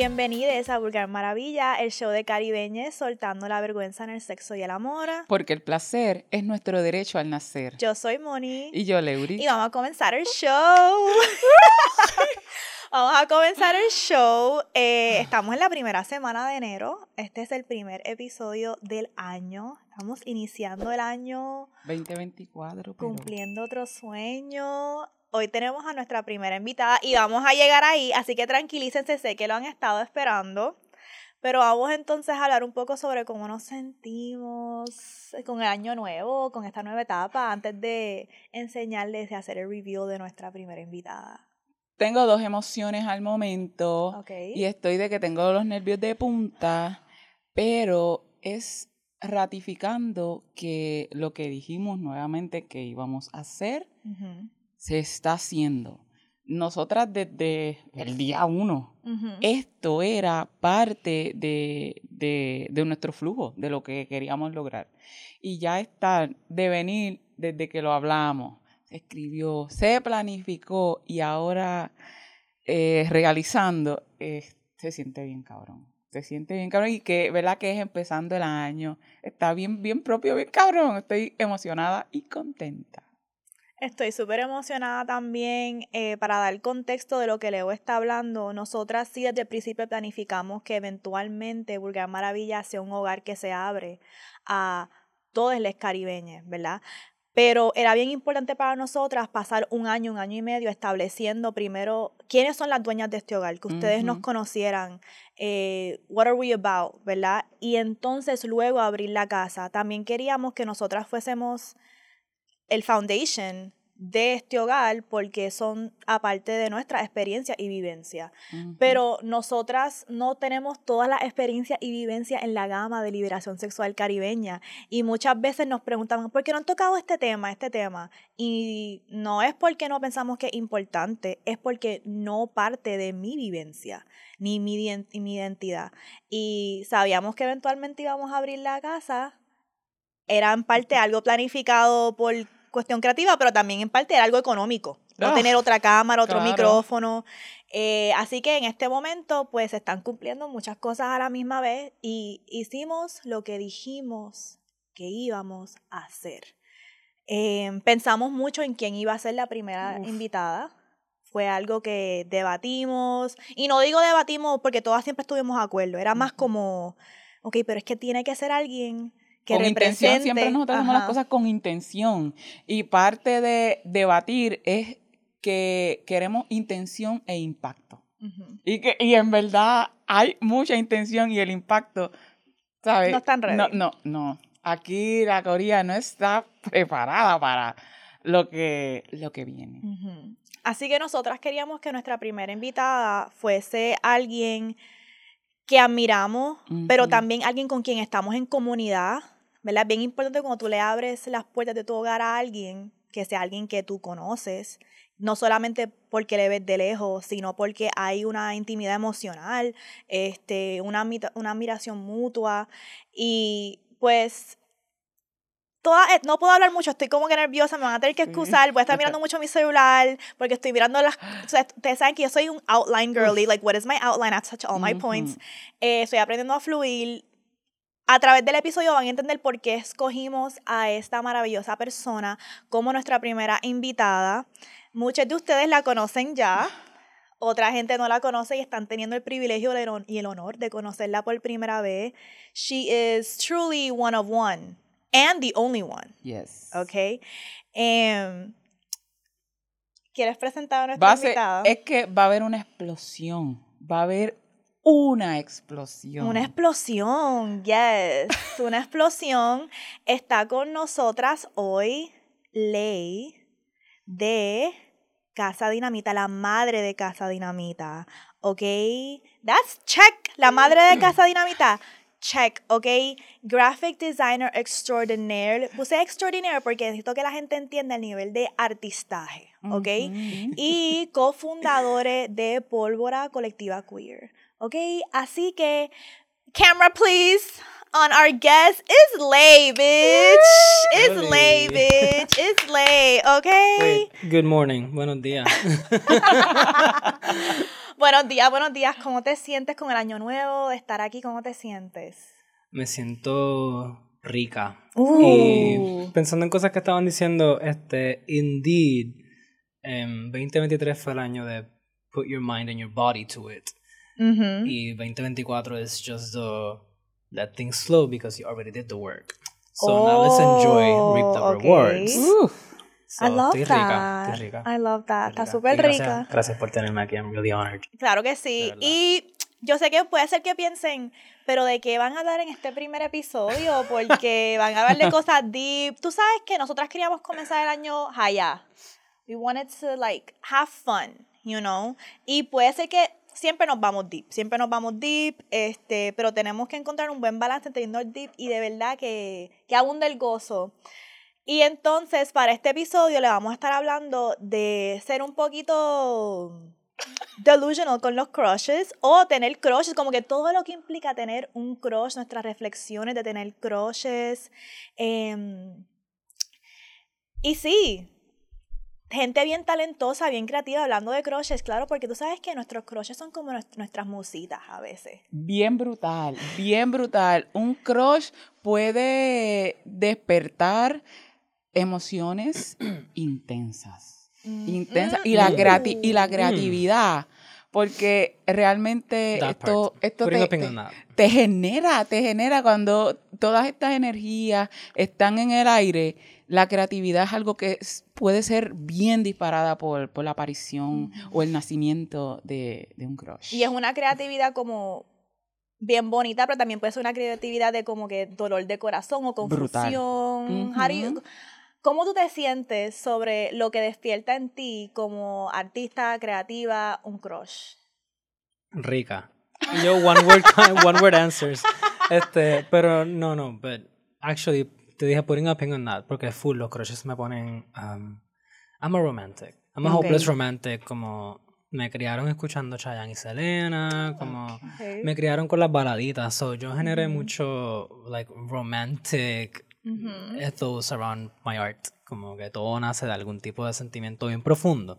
Bienvenidos a Vulgar Maravilla, el show de caribeñes soltando la vergüenza en el sexo y el amor. Porque el placer es nuestro derecho al nacer. Yo soy Moni. Y yo, Leuri. Y vamos a comenzar el show. vamos a comenzar el show. Eh, estamos en la primera semana de enero. Este es el primer episodio del año. Estamos iniciando el año 2024. Cumpliendo otro sueño hoy tenemos a nuestra primera invitada y vamos a llegar ahí, así que tranquilícense, sé que lo han estado esperando. Pero vamos entonces a hablar un poco sobre cómo nos sentimos con el año nuevo, con esta nueva etapa, antes de enseñarles y hacer el review de nuestra primera invitada. Tengo dos emociones al momento y estoy de que tengo los nervios de punta, pero es ratificando que lo que dijimos nuevamente que íbamos a hacer se está haciendo. Nosotras desde el día uno, esto era parte de, de, nuestro flujo, de lo que queríamos lograr. Y ya está de venir desde que lo hablamos, se escribió, se planificó y ahora eh, realizando, eh, se siente bien cabrón se siente bien cabrón y que, ¿verdad? Que es empezando el año. Está bien, bien propio, bien cabrón. Estoy emocionada y contenta. Estoy súper emocionada también eh, para dar contexto de lo que Leo está hablando. Nosotras sí desde el principio planificamos que eventualmente Vulgar Maravilla sea un hogar que se abre a todos los caribeños, ¿verdad? Pero era bien importante para nosotras pasar un año, un año y medio estableciendo primero quiénes son las dueñas de este hogar, que ustedes nos conocieran, eh, what are we about, ¿verdad? Y entonces luego abrir la casa. También queríamos que nosotras fuésemos el foundation de este hogar porque son aparte de nuestra experiencia y vivencia. Pero nosotras no tenemos todas las experiencias y vivencias en la gama de liberación sexual caribeña y muchas veces nos preguntan, ¿por qué no han tocado este tema, este tema? Y no es porque no pensamos que es importante, es porque no parte de mi vivencia ni mi, mi identidad. Y sabíamos que eventualmente íbamos a abrir la casa, era en parte algo planificado por cuestión creativa, pero también en parte era algo económico. No ah, tener otra cámara, otro micrófono. Eh, así que en este momento, pues se están cumpliendo muchas cosas a la misma vez y hicimos lo que dijimos que íbamos a hacer. Em, pensamos mucho en quién iba a ser la primera invitada. Fue algo que debatimos. Y no digo debatimos porque todas siempre estuvimos de acuerdo. Era más como, ok, pero es que tiene que ser alguien con intención, siempre nosotros hacemos las cosas con intención. Y parte de debatir es que queremos intención e impacto. y, que, y en verdad hay mucha intención y el impacto, ¿sabes? No están ready. No, no, no. Aquí la Corea no está preparada para lo que, lo que viene. Así que nosotras queríamos que nuestra primera invitada fuese alguien que admiramos, pero también alguien con quien estamos en comunidad, ¿verdad? Bien importante cuando tú le abres las puertas de tu hogar a alguien, que sea alguien que tú conoces, no solamente porque le ves de lejos, sino porque hay una intimidad emocional, este, una, una admiración mutua y pues Toda, eh, no puedo hablar mucho, estoy como que nerviosa, me van a tener que excusar, voy a estar mirando mucho mi celular, porque estoy mirando las... ustedes saben que yo soy un outline girly, like, what is my outline? I touch all my points. Eh, estoy aprendiendo a fluir. A través del episodio van a entender por qué escogimos a esta maravillosa persona como nuestra primera invitada. Muchos de ustedes la conocen ya, otra gente no la conoce y están teniendo el privilegio y el honor de conocerla por primera vez. She is truly one of one and the only one. Yes. Okay. Um, ¿Quieres presentar a nuestra invitada? Es que va a haber una explosión. Va a haber una explosión. Una explosión, yes. una explosión. Está con nosotras hoy Ley de Casa Dinamita, la madre de Casa Dinamita. ¿Ok? That's check. La madre de Casa Dinamita check, ¿ok? Graphic designer extraordinaire. Puse extraordinaire porque necesito que la gente entienda el nivel de artistaje, ¿ok? Y cofundadores de Pólvora Colectiva Queer, ¿ok? Así que, camera please. On our guest is Lay, bitch. It's Lay, bitch. It's Lay, okay? good morning. Buenos días. buenos días, buenos días. ¿Cómo te sientes con el año nuevo de estar aquí? ¿Cómo te sientes? Me siento rica. Y uh. pensando en cosas que estaban diciendo, este, indeed, 2023 fue el año de put your mind and your body to it. Y 2024 is just the let things slow because you already did the work. So now let's enjoy reap the rewards. I love estoy that. Rica, estoy rica. I love that. Está súper rica. Gracias por tenerme aquí. I'm really honored. Claro que sí. Y yo sé que puede ser que piensen, pero ¿de qué van a hablar en este primer episodio? Porque van a hablar de cosas deep. Tú sabes que nosotras queríamos comenzar el año allá. We wanted to like have fun, you know. Y puede ser que siempre nos vamos deep, siempre nos vamos deep, este, pero tenemos que encontrar un buen balance entre irnos deep y de verdad que, que abunda el gozo. Y entonces, para este episodio le vamos a estar hablando de ser un poquito delusional con los crushes o tener crushes, como que todo lo que implica tener un crush, nuestras reflexiones de tener crushes. Em, y sí, gente bien talentosa, bien creativa, hablando de crushes, claro, porque tú sabes que nuestros crushes son como nuestras musitas a veces. Bien brutal, bien brutal. Un crush puede despertar emociones intensas. intensas. Y la, y la creatividad. Porque realmente esto, esto te, te, genera, te genera cuando todas estas energías están en el aire, la creatividad es algo que puede ser bien disparada por, la aparición o el nacimiento de, un crush. Y es una creatividad como bien bonita, pero también puede ser una creatividad de como que dolor de corazón o confusión. ¿Cómo tú te sientes sobre lo que despierta en ti como artista creativa un crush? Rica. Yo one word one word answers. Este, pero no, no, but actually te dije putting a pin on that porque full los crushes me ponen um, I'm a romantic. I'm a hopeless romantic como me criaron escuchando Chayanne y Selena, como me criaron con las baladitas, so yo generé mucho like romantic Mm -hmm. around my art. Como que todo nace de algún tipo de sentimiento bien profundo.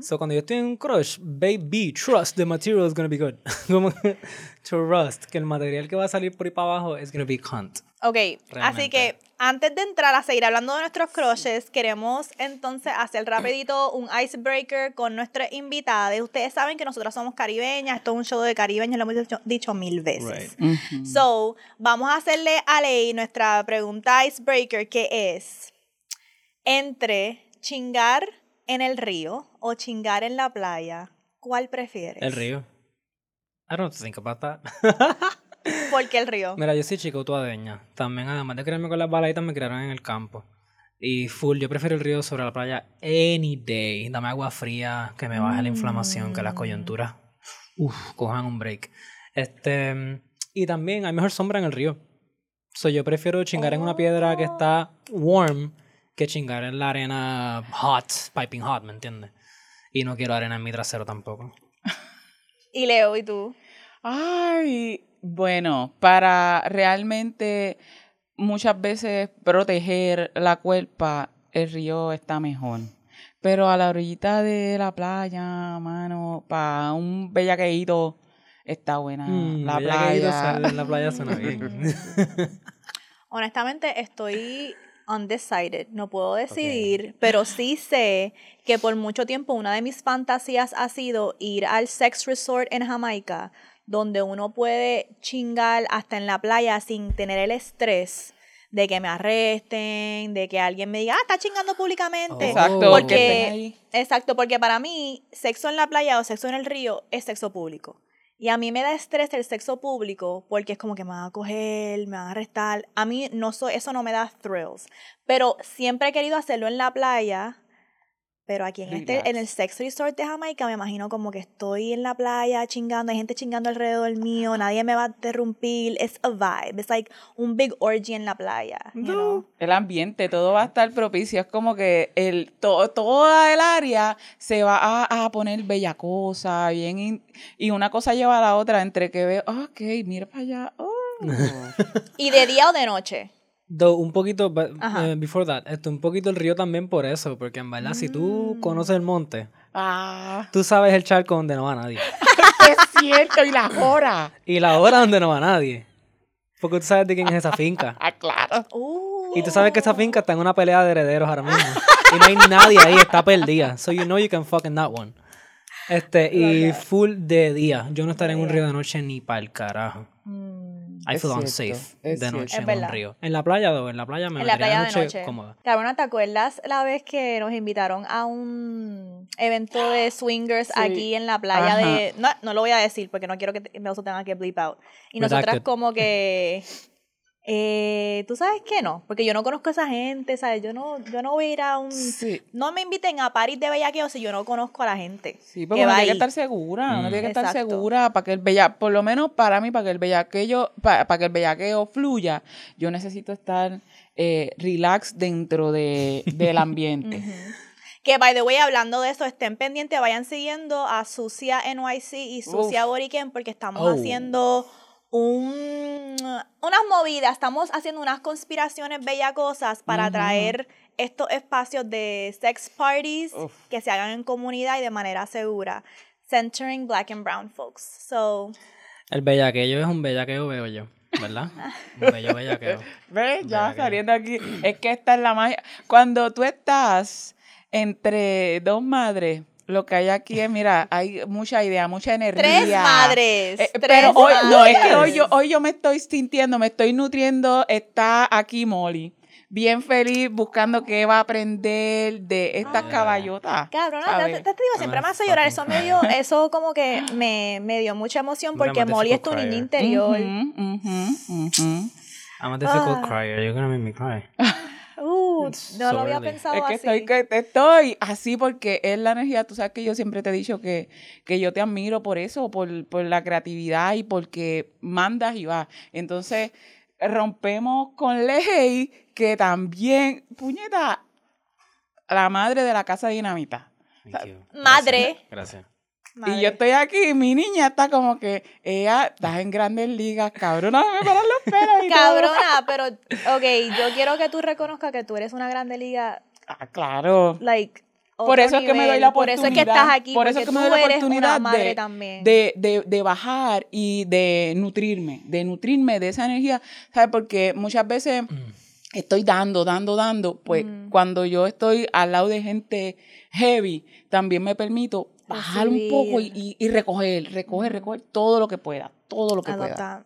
So cuando yo estoy en un crush, baby, trust the material is gonna be good. como trust que el material que va a salir por ahí para abajo es gonna be cunt. Ok, así que antes de entrar a seguir hablando de nuestros crushes, queremos entonces hacer rapidito un icebreaker con nuestra invitada. Ustedes saben que nosotras somos caribeñas, esto es un show de caribeños, lo hemos dicho, mil veces. So, vamos a hacerle a Ley nuestra pregunta icebreaker, que es entre chingar en el río o chingar en la playa, ¿cuál prefieres? El río. I don't think about that. ¿Por qué el río? Mira, yo soy chico tuadeña. También, además de criarme con las baladitas, me criaron en el campo. Y full, yo prefiero el río sobre la playa any day. Dame agua fría, que me baje la inflamación, que las coyunturas, uff, cojan un break. Este, y también hay mejor sombra en el río. So, yo prefiero chingar en una piedra que está warm que chingar en la arena hot, piping hot, ¿me entiendes? Y no quiero arena en mi trasero tampoco. y Leo, ¿y tú? Ay, bueno, para realmente muchas veces proteger la cuerpa, el río está mejor. Pero a la orillita de la playa, mano, para un bellaqueíto está buena mm, la playa. la playa suena bien. Honestamente, estoy undecided, no puedo decidir, pero sí sé que por mucho tiempo una de mis fantasías ha sido ir al sex resort en Jamaica donde uno puede chingar hasta en la playa sin tener el estrés de que me arresten, de que alguien me diga, ah, está chingando públicamente. Exacto. Porque, exacto, porque para mí, sexo en la playa o sexo en el río es sexo público. Y a mí me da estrés el sexo público porque es como que me van a coger, me van a arrestar. A mí no eso no me da thrills. Pero siempre he querido hacerlo en la playa pero aquí en, este, en el Sex Resort de Jamaica me imagino como que estoy en la playa chingando, hay gente chingando alrededor mío, nadie me va a interrumpir. Es a vibe, es like un big orgy en la playa. El ambiente, todo va a estar propicio. Es como que el, to, toda el área se va a, a poner bella cosa, bien. y una cosa lleva a la otra entre que veo, ok, mira para allá. Oh. ¿Y de día o de noche? Un poquito, eh, before that, esto, un poquito el río también por eso, porque en verdad, si tú mm. conoces el monte, ah. tú sabes el charco donde no va nadie. es cierto, y la hora. Y la hora donde no va nadie. Porque tú sabes de quién es esa finca. Ah, claro. Y tú sabes que esa finca está en una pelea de herederos ahora mismo. y no hay nadie ahí, está perdida. So you know you can fuck in that one. Este, y full de día. Yo no estaré en un río de noche ni para el carajo. I feel unsafe de noche en un río. En la playa, o en la playa me en la playa de noche, cómoda. Cabrona, ¿te acuerdas la vez que nos invitaron a un evento de swingers aquí en la playa de... No, no lo voy a decir porque no quiero que me tenga que bleep out. Y nosotras como que eh, ¿Tú sabes qué no? Porque yo no conozco a esa gente, ¿sabes? Yo no, yo no voy a ir a un... No me inviten a París de bellaqueo si yo no conozco a la gente. Sí, porque uno tiene que estar segura, uno tiene que estar segura para que el bella, por lo menos para mí, para que el bellaqueo, para, para que el bellaqueo fluya, yo necesito estar eh, relax dentro de, del ambiente. Que, by the way, hablando de eso, estén pendientes, vayan siguiendo a Sucia NYC y Sucia Boriken porque estamos oh. haciendo un, unas movidas, estamos haciendo unas conspiraciones bellacosas para traer estos espacios de sex parties que se hagan en comunidad y de manera segura, centering black and brown folks. So, el bellaqueo es un bellaqueo, veo yo. ¿Verdad? Un bello bellaqueo. ¿Ves? Ya saliendo aquí. Es que esta es la magia. Cuando tú estás entre dos madres, lo que hay aquí es, mira, hay mucha idea, mucha energía. Tres madres. Eh, pero hoy, no, es que hoy yo, hoy yo me estoy sintiendo, me estoy nutriendo. Está aquí Molly bien feliz buscando qué va a aprender de estas ah. caballotas. Cabrona, te, te, digo, siempre me hace llorar. Eso me dio, eso como que me, me dio mucha emoción porque Molly es tu niña interior. I'm a difficult ah. crier. You're gonna make me cry. Uh, no lo había pensado es que así. Estoy, que estoy así porque es la energía. Tú sabes que yo siempre te he dicho que, que yo te admiro por eso, por, por la creatividad y porque mandas y vas. Entonces, rompemos con ley que también, puñeta, la madre de la casa dinamita. Madre. Gracias. Y yo estoy aquí, mi niña está como que ella está en grandes ligas, cabrona, me paran los pelos. cabrona, pero, ok, yo quiero que tú reconozcas que tú eres una grande liga. Ah, claro. Like, por eso es que me doy la oportunidad. Por eso es que estás aquí. Por eso es que me doy la oportunidad de, también. De, de, de, bajar y de nutrirme, de nutrirme de esa energía, ¿sabes? Porque muchas veces mm. estoy dando, dando, dando. Pues mm. cuando yo estoy al lado de gente heavy, también me permito bajar un poco y, y, recoger, recoger, recoger todo lo que pueda, todo lo que pueda.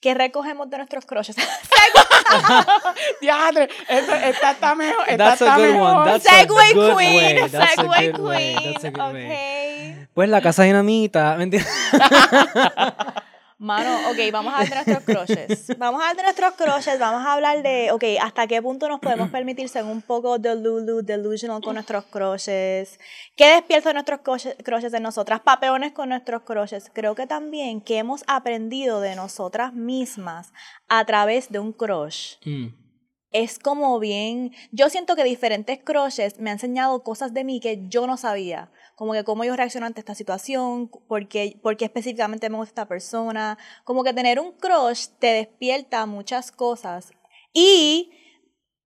¿Qué recogemos de nuestros crushes? Diadre, esta está mejor. Esta That's está a good mejor. one. That's Segway a good queen. Way. That's Segway a good queen. Way. That's a good okay. way. Pues la casa dinamita, ¿me Mano, ok, vamos a hablar de nuestros crushes. Vamos a hablar de nuestros crushes, vamos a hablar de, ok, hasta qué punto nos podemos permitir ser un poco delulu, delusional con nuestros crushes. ¿Qué despierta nuestros crushes en nosotras? Papeones con nuestros crushes. Creo que también que hemos aprendido de nosotras mismas a través de un crush. Mm es como bien, yo siento que diferentes crushes me han enseñado cosas de mí que yo no sabía, como que cómo yo reacciono ante esta situación, por qué, específicamente me gusta esta persona, como que tener un crush te despierta muchas cosas. Y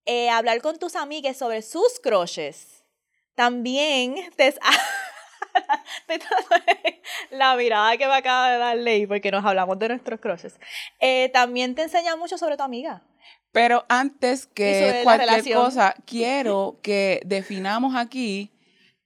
eh, hablar con tus amigas sobre sus crushes también te... la mirada que me acaba de dar Ley, porque nos hablamos de nuestros crushes, eh, también te enseña mucho sobre tu amiga. Pero antes que cualquier cosa, quiero que definamos aquí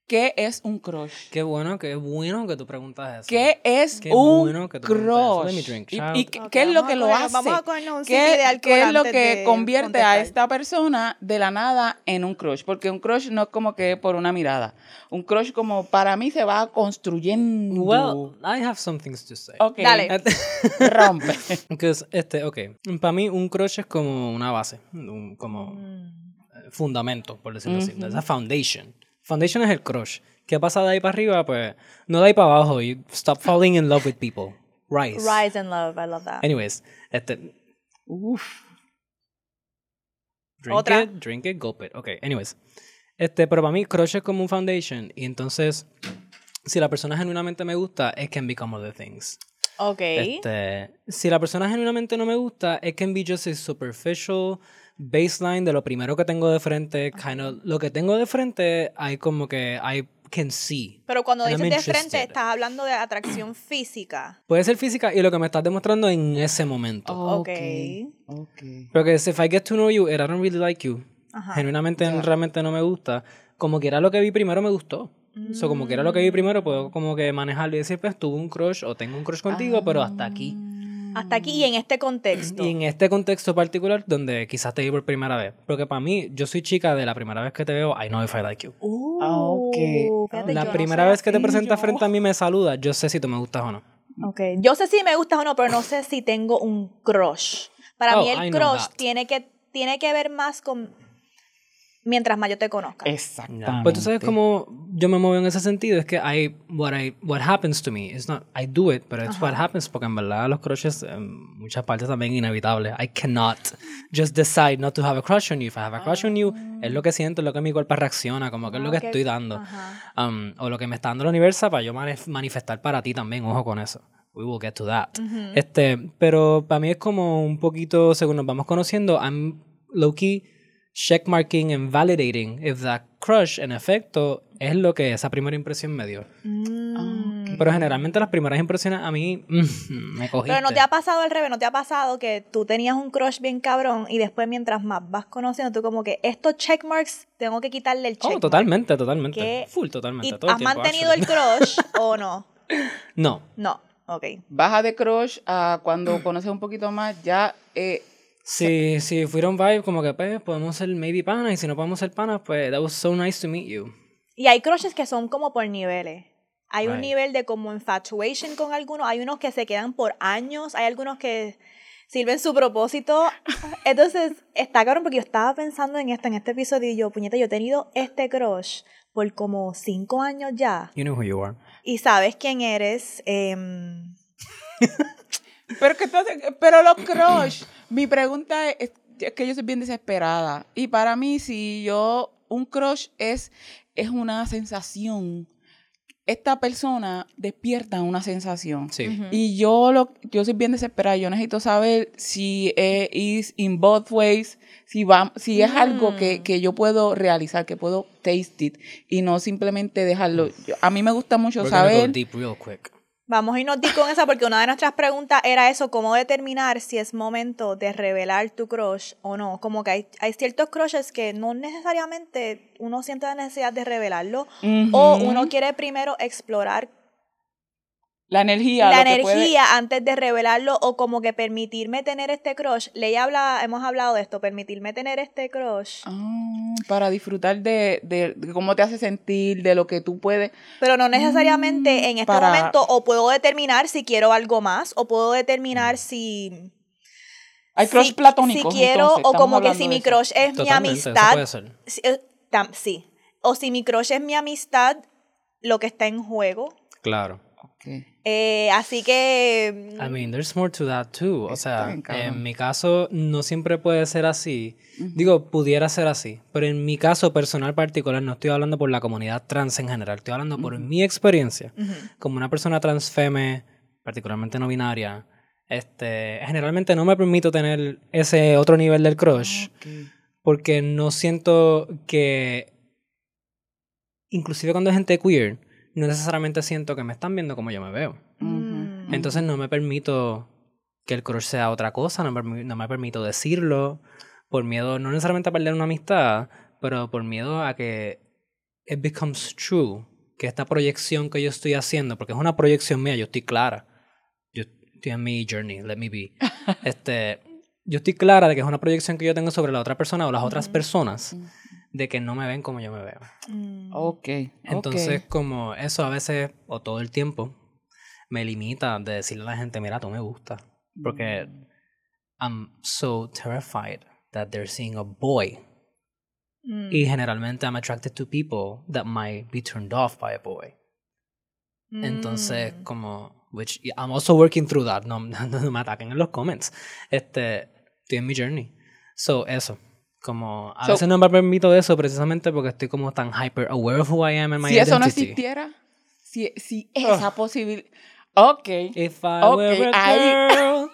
¿Qué es un crush? Qué bueno, qué bueno que tú preguntas eso. ¿Qué es un crush? ¿Y, qué, es lo que lo hace? Vamos a un ¿Qué, de ¿Qué es lo que convierte a esta persona de la nada en un crush? Porque un crush no es como que por una mirada. Un crush como para mí se va construyendo. Well, I have some things to say. Okay. Dale. Rompe. este, ok. Para mí un crush es como una base, como mm. fundamento, por decirlo así. Es foundation. Foundation es el crush. ¿Qué pasa de ahí para arriba? Pues no de ahí para abajo. You stop falling in love with people. Rise. Rise in love. I love that. Anyways, este. Uf. Drink Otra. it, drink it, gulp it. Ok, anyways. Este, pero para mí, crush es como un foundation. Y entonces, si la persona genuinamente me gusta, it can become other things. Ok. Este, si la persona genuinamente no me gusta, it can be just a superficial baseline de lo primero que tengo de frente, kind of, lo que tengo de frente, hay como que hay can see. Pero cuando dices de frente, estás hablando de atracción física. Puede ser física y lo que me estás demostrando en ese momento. ok. okay. Porque if I get to know you and I don't really like you, genuinamente realmente no me gusta, como que era lo que vi primero me gustó. So, como que era lo que vi primero, puedo como que manejarlo y decir, pues tuve un crush o tengo un crush contigo, pero hasta aquí. Hasta aquí y en este contexto. Y en este contexto particular donde quizás te vi por primera vez. Porque para mí, yo soy chica de la primera vez que te veo, I know if I like you. Uh, ah, okay. la primera vez que te presentas frente a mí me saluda, yo sé si tú me gustas o no. Ok. Yo sé si me gustas o no, pero no sé si tengo un crush. Para mí oh, el crush tiene que, tiene que ver más con mientras más yo te conozca. Exactamente. Pues tú sabes cómo yo me muevo en ese sentido, es que I, what, I, what happens to me, it's not, I do it, but it's what happens, porque en verdad los crushes en muchas partes también inevitables. I cannot just decide not to have a crush on you. If I have a crush on you, es lo que siento, es lo que mi cuerpo reacciona, como que es lo que estoy dando. Um, o lo que me está dando el universo para yo manifestar para ti también, ojo con eso. We will get to that. este, pero para mí es como un poquito, según nos vamos conociendo, I'm low key checkmarking and validating if that crush en efecto es lo que esa primera impresión me dio. Mm. Pero generalmente las primeras impresiones a mí mm, me cogiste. Pero no te ha pasado al revés, no te ha pasado que tú tenías un crush bien cabrón y después mientras más vas conociendo tú como que estos checkmarks tengo que quitarle el checkmark. Oh, totalmente, totalmente. Full, totalmente. ¿Y ¿Has mantenido el crush o no? No. No, ok. Baja de crush a cuando conoces un poquito más ya... Eh, si, si fueron vibe, como que pues podemos ser maybe panas y si no podemos ser panas, pues that was so nice to meet you. Y hay crushes que son como por niveles. Hay un nivel de como infatuation con algunos, hay unos que se quedan por años, hay algunos que sirven su propósito. Entonces, está cabrón porque yo estaba pensando en esto, en este episodio, y yo, puñeta, yo he tenido este crush por como cinco años ya. You know who you are. Y sabes quién eres. Em, pero que pero los crush mi pregunta es, que yo soy bien desesperada. Y para mí, si yo, un crush es, es una sensación. Esta persona despierta una sensación. Y yo, lo, yo soy bien desesperada. Yo necesito saber si es in both ways, si, va, si es algo que, mm. que, yo puedo realizar, que puedo taste it y no simplemente dejarlo. a mí me gusta mucho saber. Vamos a irnos con esa porque una de nuestras preguntas era eso, cómo determinar si es momento de revelar tu crush o no. Como que hay, hay ciertos crushes que no necesariamente uno siente la necesidad de revelarlo o uno quiere primero explorar la energía. La energía antes de revelarlo o como que permitirme tener este crush. Ley habla, hemos hablado de esto, permitirme tener este crush. Ah, para disfrutar de, de, cómo te hace sentir, de lo que tú puedes. Pero no necesariamente mm, en este momento o puedo determinar si quiero algo más o puedo determinar si... Hay crush platónicos. Si quiero o como que si mi crush es mi amistad. Eh, sí. O si mi crush es mi amistad, lo que está en juego. Claro. Eh, así que... I mean, there's more to that too. O sea, en mi caso no siempre puede ser así. Digo, pudiera ser así. Pero en mi caso personal particular, no estoy hablando por la comunidad trans en general. Estoy hablando por mi experiencia. Como una persona transfeme, particularmente no binaria, este, generalmente no me permito tener ese otro nivel del crush. Porque no siento que... Inclusive cuando es gente queer no necesariamente siento que me están viendo como yo me veo. Entonces no me permito que el crush sea otra cosa, no me, no me permito decirlo, por miedo, no necesariamente a perder una amistad, pero por miedo a que it becomes true, que esta proyección que yo estoy haciendo, porque es una proyección mía, yo estoy clara, yo estoy en mi journey, let me be, este, yo estoy clara de que es una proyección que yo tengo sobre la otra persona o las otras personas de que no me ven como yo me veo. Mm. Ok. Entonces, como eso a veces, o todo el tiempo, me limita de decirle a la gente, mira, tú me gusta. Porque mm. I'm so terrified that they're seeing a boy. Mm. Y generalmente I'm attracted to people that might be turned off by a boy. Entonces, como, which I'm also working through that. No, no, me ataquen en los comments. Este, estoy en mi journey. So, eso. Como a veces no me permito eso precisamente porque estoy como tan hyper aware of who I am and my si eso no existiera, si, si esa posibilidad. Ok. If I were a girl.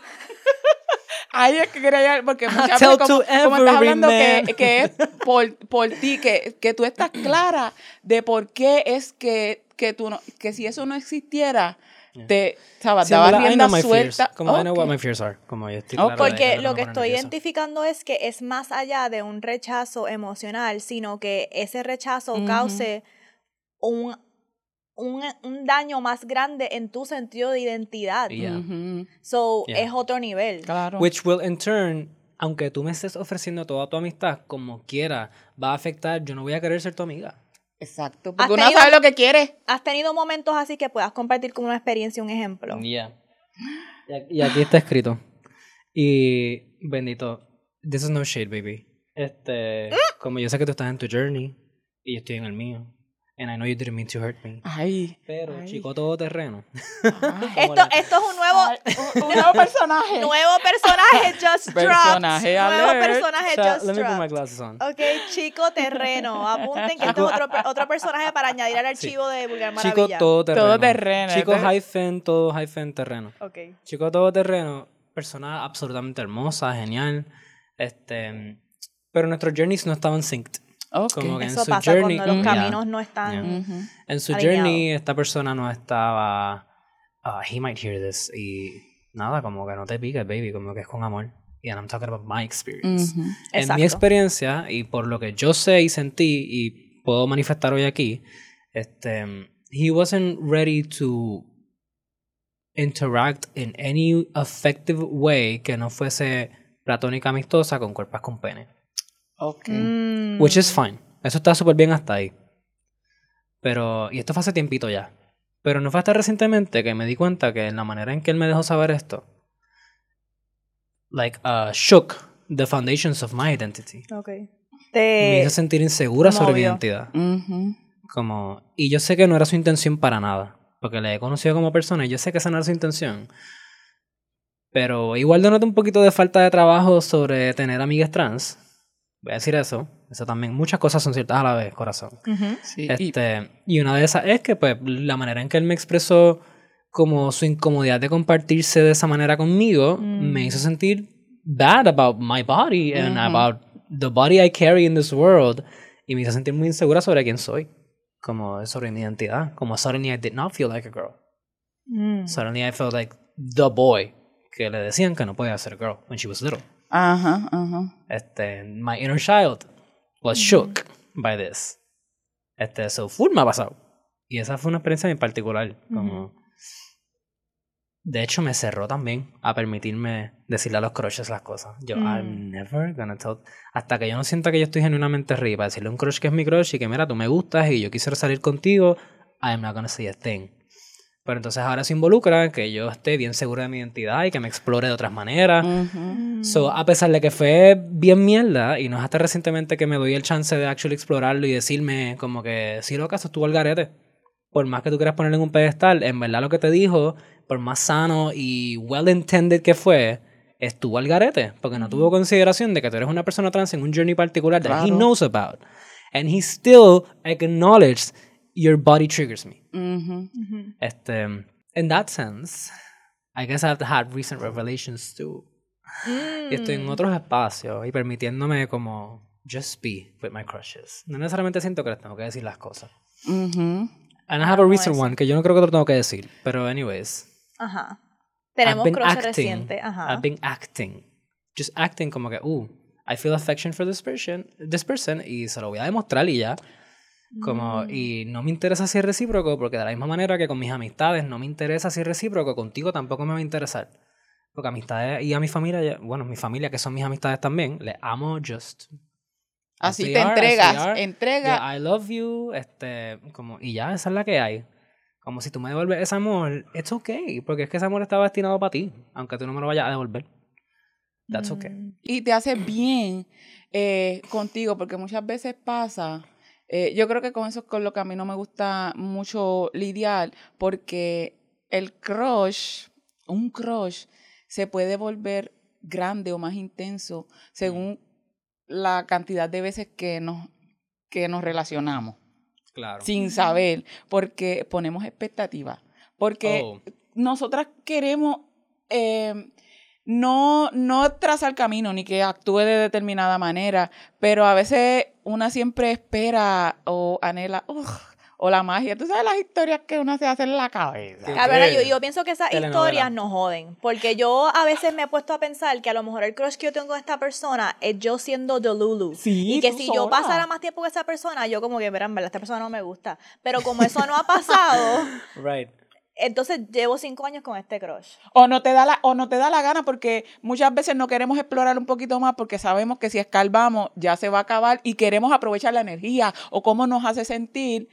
Ay, es que quería porque muchas veces como, como estás hablando que, que, es por, por ti, que, que tú estás clara de por qué es que, que tú no, que si eso no existiera, te sabes, sí, daba rienda suelta. Como okay. I know what my fears are. Como yo estoy okay. Porque lo que estoy identificando es que es más allá de un rechazo emocional, sino que ese rechazo uh -huh. cause un un, un, daño más grande en tu sentido de identidad. Yeah. Mm -hmm. So, yeah. es otro nivel. Claro. Which will in turn, aunque tú me estés ofreciendo toda tu amistad, como quiera, va a afectar, yo no voy a querer ser tu amiga. Exacto. Porque uno sabe lo que quiere. ¿Has tenido momentos así que puedas compartir como una experiencia, un ejemplo? Yeah. Y aquí está escrito. Y bendito, this is no shade, baby. Este, como yo sé que tú estás en tu journey y yo estoy en el mío. And I know you didn't mean to hurt me. Ay. Pero, ay. chico todoterreno. esto, esto es un nuevo... Un, un, nuevo personaje. nuevo personaje just personaje dropped. Alert. Nuevo personaje so, just let me put my glasses on. Ok, chico terreno. Apunten que este es otro, otro personaje para añadir al archivo sí. de Vulgar Maravilla. Chico todoterreno. Todoterreno. Chico hyphen, todo hyphen terreno. Ok. Chico todoterreno, persona absolutamente hermosa, genial. Este... Pero nuestros journeys no estaban synced. Okay. Como que Eso en su pasa journey, cuando los caminos yeah, no están. Yeah. Uh -huh. En su journey, esta persona no estaba. Uh, he might hear this. Y nada, como que no te piques, baby. Como que es con amor. Y I'm talking about my experience. Uh -huh. En Exacto. mi experiencia, y por lo que yo sé y sentí, y puedo manifestar hoy aquí, este. He wasn't ready to interact in any effective way que no fuese platónica amistosa con cuerpos con pene. Okay. Mm. Which is fine. Eso está súper bien hasta ahí. Pero, y esto fue hace tiempito ya. Pero no fue hasta recientemente que me di cuenta que en la manera en que él me dejó saber esto, like, uh, shook the foundations of my identity. Okay. Te... Me hizo sentir insegura sobre mi identidad. Como, y yo sé que no era su intención para nada. Porque le he conocido como persona y yo sé que esa no era su intención. Pero igual denoto un poquito de falta de trabajo sobre tener amigas trans. Voy a decir eso. Eso también. Muchas cosas son ciertas a la vez, corazón. Uh -huh. sí, este, y... y una de esas es que, pues, la manera en que él me expresó como su incomodidad de compartirse de esa manera conmigo mm. me hizo sentir bad about my body and uh -huh. about the body I carry in this world. Y me hizo sentir muy insegura sobre quién soy. Como sobre mi identidad. Como suddenly I did not feel like a girl. Mm. Suddenly I felt like the boy que le decían que no podía ser girl when she was little. Ajá, ajá. Este, my inner child was shook mm -hmm. by this. Este, so full me ha pasado. Y esa fue una experiencia en particular. Como... De hecho, me cerró también a permitirme decirle a los crushes las cosas. Yo, mm. I'm never gonna tell. Hasta que yo no sienta que yo estoy genuinamente arriba decirle a un crush que es mi crush y que, mira, tú me gustas y yo quisiera salir contigo, I'm not gonna say a thing. Pero entonces ahora se involucra que yo esté bien segura de mi identidad y que me explore de otras maneras. Uh -huh. So, a pesar de que fue bien mierda, y no es hasta recientemente que me doy el chance de actually explorarlo y decirme como que si lo acaso estuvo al garete. Por más que tú quieras ponerle en un pedestal, en verdad lo que te dijo, por más sano y well intended que fue, estuvo al garete. Porque no tuvo consideración de que tú eres una persona trans en un journey particular claro. that he knows about. And he still acknowledged your body triggers me. Mm -hmm. Mm -hmm. Este, in that sense, I guess I've had recent revelations too. Mm. Y estoy en otros espacios y permitiéndome como just be with my crushes. No necesariamente siento que les tengo que decir las cosas. Mm -hmm. And I have a recent one que yo no creo que te lo tengo que decir, pero anyways. Ajá. Tenemos crush reciente. Ajá. I've been acting. Just acting como que, uh, I feel affection for this person, this person y se lo voy a demostrar y ya. Como, Mm. y no me interesa si es recíproco, porque de la misma manera que con mis amistades no me interesa si es recíproco, contigo tampoco me va a interesar. Porque amistades y a mi familia, bueno, mi familia que son mis amistades también, les amo just. Así te are, entregas, entrega. Yeah, I love you, este, como, y ya, esa es la que hay. Como si tú me devuelves ese amor, it's okay, porque es que ese amor estaba destinado para ti, aunque tú no me lo vayas a devolver. That's okay. Mm. Y te hace bien eh, contigo, porque muchas veces pasa eh, yo creo que con eso es con lo que a mí no me gusta mucho lidiar, porque el crush, un crush, se puede volver grande o más intenso según la cantidad de veces que nos, que nos relacionamos. Claro. Sin saber, porque ponemos expectativas. Porque Oh. nosotras queremos eh, no, no traza el camino ni que actúe de determinada manera, pero a veces una siempre espera o anhela, o la magia. Tú sabes las historias que uno se hace en la cabeza. A ver, yo, yo, pienso que esas historias nos joden. Porque yo a veces me he puesto a pensar que a lo mejor el crush que yo tengo con esta persona es yo siendo Delulu. Sí, y que si yo pasara más tiempo con esa persona, yo como que, verán, esta persona no me gusta. Pero como eso no ha pasado. right entonces llevo cinco años con este crush. O no te da la, o no te da la gana porque muchas veces no queremos explorar un poquito más porque sabemos que si escalvamos ya se va a acabar y queremos aprovechar la energía o cómo nos hace sentir.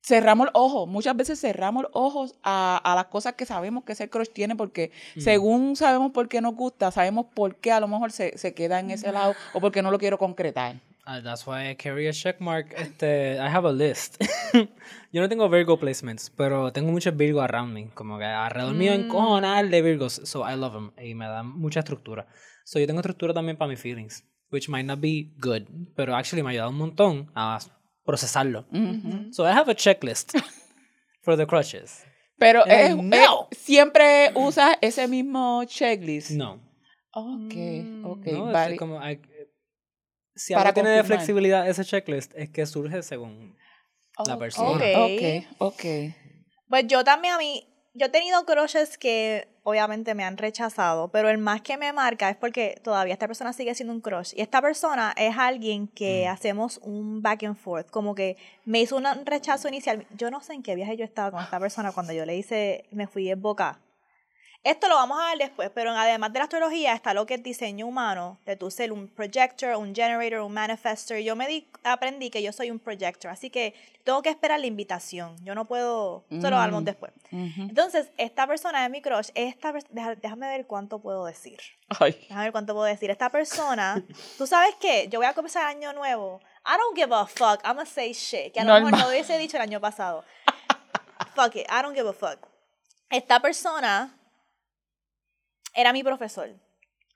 Cerramos los ojos, muchas veces cerramos los ojos a, las cosas que sabemos que ese crush tiene porque mm. según sabemos por qué nos gusta, sabemos por qué a lo mejor se, se queda en ese lado o porque no lo quiero concretar. Uh, that's why I carry a check mark. Este, I have a list. yo no tengo Virgo placements, pero tengo muchos Virgo around me. Como que alrededor mío en mm. encojonal de Virgos. So I love them. Y me dan mucha estructura. So yo tengo estructura también para mis feelings. Which might not be good. Pero actually me ha ayudado un montón a procesarlo. So I have a checklist for the crushes. Pero es, no. siempre usas ese mismo checklist. No. Ok, ok. No, vale. como, si para tiene de flexibilidad ese checklist, es que surge según la oh, persona. Ok, ok. Pues yo también a mí, yo he tenido crushes que obviamente me han rechazado, pero el más que me marca es porque todavía esta persona sigue siendo un crush. Y esta persona es alguien que mm. hacemos un back and forth, como que me hizo un rechazo inicial. Yo no sé en qué viaje yo estaba con esta persona cuando yo le hice, me fui en boca esto lo vamos a ver después, pero además de la astrología está lo que es diseño humano, de tu ser un projector, un generator, un manifestor. Yo me di, aprendí que yo soy un projector, así que tengo que esperar la invitación. Yo no puedo, solo hablamos después. Entonces, esta persona de mi crush, esta, déjame ver cuánto puedo decir. Déjame ver cuánto puedo decir. Esta persona, ¿tú sabes qué? Yo voy a comenzar año nuevo. I don't give a fuck. I'm gonna say shit. Que a lo mejor no hubiese dicho el año pasado. fuck it. I don't give a fuck. Esta persona era mi profesor.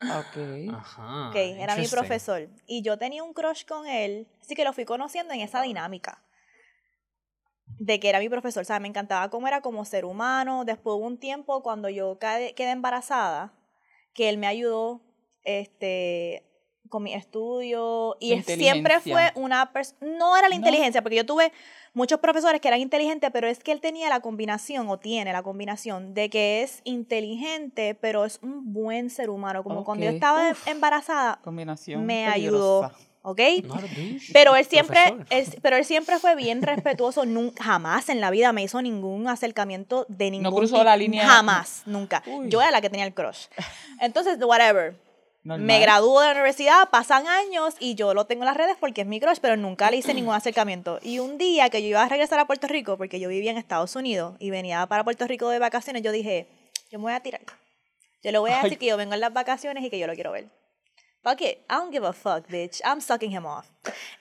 Ok. Ajá. Ok, era mi profesor. Y yo tenía un crush con él, así que lo fui conociendo en esa dinámica. De que era mi profesor, o sea, me encantaba cómo era como ser humano. Después hubo un tiempo cuando yo quedé embarazada, que él me ayudó este, con mi estudio. Y siempre fue una persona. No era la inteligencia, porque yo tuve muchos profesores que eran inteligentes, pero es que él tenía la combinación, o tiene la combinación, de que es inteligente, pero es un buen ser humano. Como cuando yo estaba embarazada, combinación me ayudó. ¿ok? Pero él siempre, pero él siempre fue bien respetuoso, nunca, jamás en la vida me hizo ningún acercamiento de ningún No cruzó la línea. Jamás, nunca. Yo era la que tenía el crush. Entonces, whatever. Me graduó de la universidad, pasan años y yo lo tengo en las redes porque es mi crush, pero nunca le hice ningún acercamiento. Y un día que yo iba a regresar a Puerto Rico, porque yo vivía en Estados Unidos y venía para Puerto Rico de vacaciones, yo dije, yo me voy a tirar. Yo le voy a decir que yo vengo en las vacaciones y que yo lo quiero ver. Fuck it, I don't give a fuck, bitch. I'm sucking him off.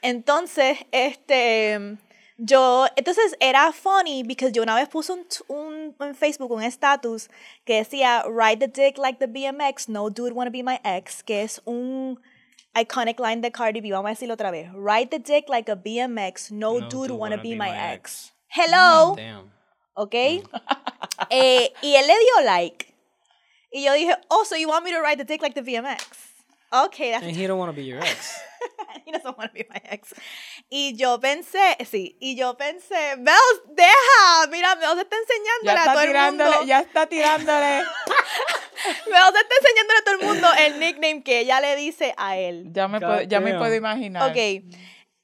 Entonces, este yo, entonces era funny because yo una vez puse un, un en Facebook un status que decía Ride the dick like the BMX, no dude wanna be my ex, que es un iconic line de Cardi B, vamos a decirlo otra vez. Ride the dick like a BMX, no, dude, wanna, be, my, ex. Hello. damn. ¿Ok? eh, y él le dio like. Y yo dije, oh, so you want me to ride the dick like the BMX? Okay, that's... And he don't want to be your ex. he doesn't want to be my ex. Y yo pensé, sí, y yo pensé, Mel, deja, mira, Mel se está enseñándole a todo el mundo. Ya está tirándole. Mel se está enseñándole a todo el mundo el nickname que ella le dice a él. Ya me, puedo, ya me puedo imaginar. Ok.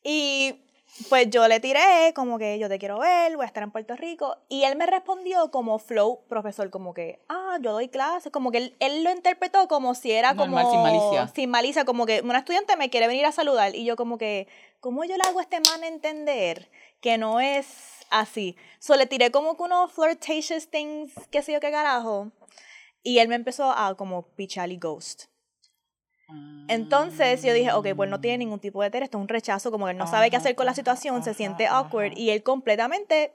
Y pues yo le tiré como que yo te quiero ver, voy a estar en Puerto Rico. Y él me respondió como flow profesor, como que, ah, yo doy clases, como que él, lo interpretó como si era como... sin malicia. Sin malicia, como que una estudiante me quiere venir a saludar. Y yo como que, ¿cómo yo le hago a este man entender que no es así? So le tiré como que unos flirtatious things, qué sé yo qué carajo. Y él me empezó a como pichar y ghost. Entonces yo dije, ok, pues no tiene ningún tipo de interés, esto es un rechazo, como que él no sabe qué hacer con la situación, se siente awkward y él completamente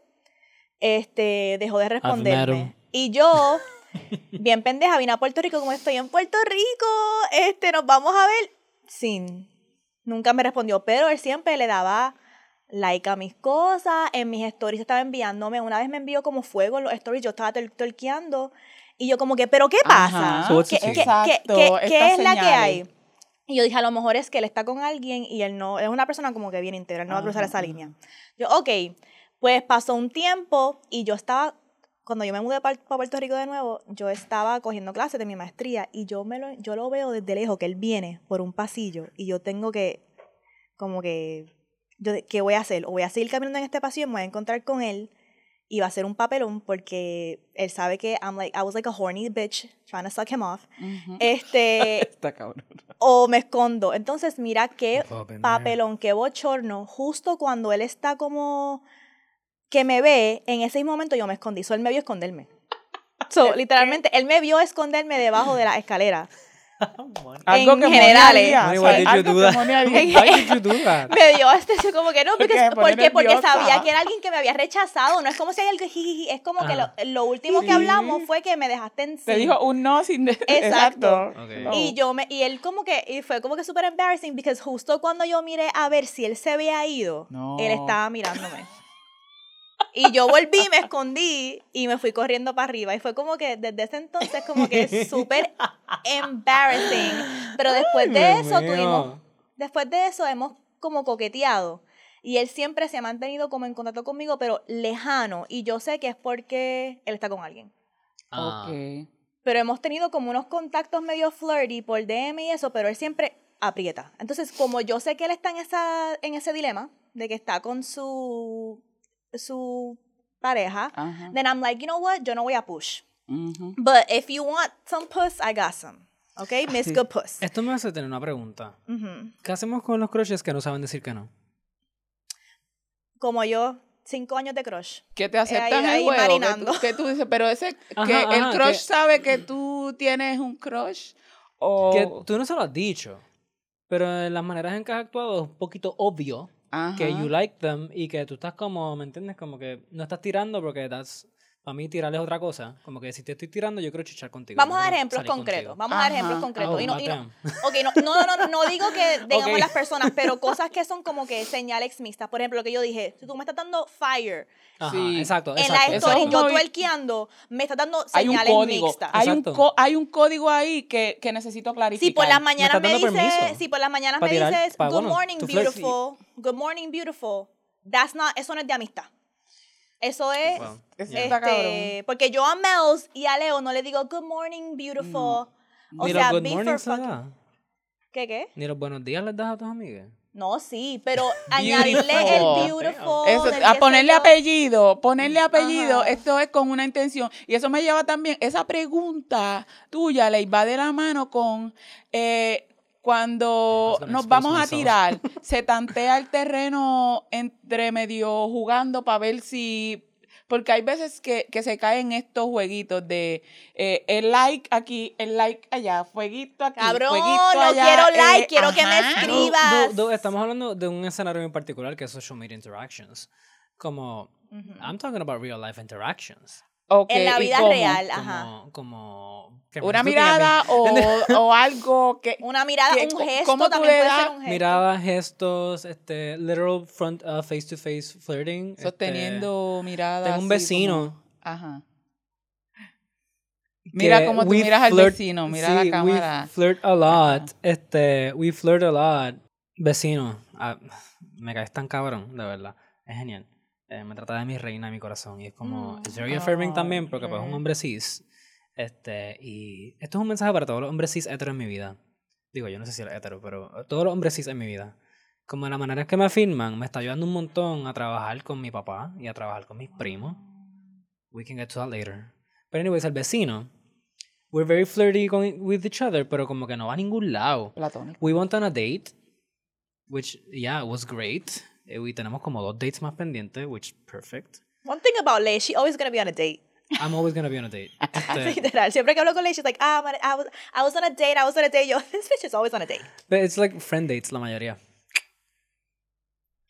este, dejó de responderme. Y yo, bien pendeja, vine a Puerto Rico, como estoy en Puerto Rico, este, nos vamos a ver. Sin, nunca me respondió, pero él siempre le daba like a mis cosas, en mis stories estaba enviándome, una vez me envió como fuego en los stories, yo estaba torqueando Y yo como que, ¿pero qué pasa? ¿Qué, es la que hay? Y yo dije, a lo mejor es que él está con alguien y él no, es una persona como que bien integral, no va a cruzar esa línea. Yo, ok, pues pasó un tiempo y yo estaba, cuando yo me mudé para Puerto Rico de nuevo, yo estaba cogiendo clases de mi maestría y yo, me lo, yo lo veo desde lejos, que él viene por un pasillo y yo tengo que, como que, yo, ¿qué voy a hacer? O voy a seguir caminando en este pasillo y me voy a encontrar con él y va a ser un papelón porque él sabe que I'm like, I was like a horny bitch trying to suck him off. Este. Está cabrón. O me escondo. Entonces, mira qué papelón, qué bochorno. Justo cuando él está como que me ve, en ese momento yo me escondí. So, él me vio esconderme. So, literalmente, él me vio esconderme debajo de la escalera. Algo que generales. Me dio este como que no, porque, porque, porque sabía que era alguien que me había rechazado. No es como si hay algo, es como que lo, último que hablamos fue que me dejaste en Te dijo un no sin Exacto. Y yo me, y él como que, y fue como que súper embarrassing, porque justo cuando yo miré a ver si él se había ido, él estaba mirándome. Y yo volví, me escondí y me fui corriendo para arriba. Y fue como que desde ese entonces como que súper embarrassing. Pero después de eso tuvimos, después de eso hemos como coqueteado. Y él siempre se ha mantenido como en contacto conmigo, pero lejano. Y yo sé que es porque él está con alguien. Ah. Ok. Pero hemos tenido como unos contactos medio flirty por DM y eso, pero él siempre aprieta. Entonces, como yo sé que él está en, esa, en ese dilema de que está con su su pareja, then I'm like, you know what, yo no voy a push. But if you want some puss, I got some. ¿Ok? Miss Good Puss. Esto me hace tener una pregunta. ¿Qué hacemos con los crushes que no saben decir que no? Como yo, cinco años de crush. Que te aceptan el juego. Que tú, dices, pero ese, que el crush sabe que tú tienes un crush. O... Que tú no se lo has dicho. Pero en las maneras en que has actuado es un poquito obvio que you like them y que tú estás como, ¿me entiendes? Como que no estás tirando porque that's para mí tirarles otra cosa. Como que si te estoy tirando, yo quiero chichar contigo. Vamos a dar ejemplos concretos. Vamos a dar ejemplos concretos. y no, y no, okay, no, no, no, no, digo que digamos las personas, pero cosas que son como que señales mixtas. Por ejemplo, lo que yo dije, si tú me estás dando fire. sí. Exacto, En la story, yo tuerqueando, me estás dando señales mixtas. Hay un, hay un código ahí que, que necesito clarificar. Si por las mañanas me, dices, si por las mañanas me dices, good morning, beautiful, good morning, beautiful, that's not, eso no es de amistad. Eso es. Este, porque yo a Mels y a Leo no le digo good morning, beautiful. Mm. O sea, good morning for ¿Qué qué? Ni los buenos días les das a tus amigas. No, sí, pero añadirle el beautiful. a ponerle apellido, ponerle apellido, esto es con una intención. Y eso me lleva también, esa pregunta tuya le va de la mano con eh, cuando nos vamos a tirar, se tantea el terreno entre medio jugando para ver si porque hay veces que, que, se caen estos jueguitos de eh, el like aquí, el like allá, fueguito aquí, Cabrón, fueguito no quiero like, eh, quiero que me escribas. estamos hablando de un escenario en particular que es social media interactions. Como, I'm talking about real life interactions en la vida real, ajá. Como, una mirada o, o, algo que una mirada, un gesto también puede ser un gesto. Mirada, gestos, este literal front uh, face to face flirting, sosteniendo este, miradas. Tengo un vecino. ajá. Mira cómo tú miras al vecino, mira la cámara. We flirt a lot. Este, we flirt a lot. Vecino, ah, me caes tan cabrón, de verdad. Es genial. Eh, me trata de mi reina de mi corazón. Y es como, mm. es very affirming también, porque pues es un hombre cis. Este, y esto es un mensaje para todos los hombres cis hetero en mi vida. Digo, yo no sé si es hetero, pero todos los hombres cis en mi vida. Como la manera en que me afirman, me está ayudando un montón a trabajar con mi papá y a trabajar con mis primos. We can get to that later. Pero anyways, el vecino, we're very flirty with each other, pero como que no va a ningún lado. Platónico. We went on a date, which, yeah, was great. Eh, y tenemos como dos dates más pendientes, which perfect. One thing about Leigh, she always gonna be on a date. I'm always gonna be on a date. Este, Siempre que hablo con Leigh, she's like, ah, I, was, I was on a date, I was on a date. Yo, this bitch is always on a date. But it's like friend dates la mayoría.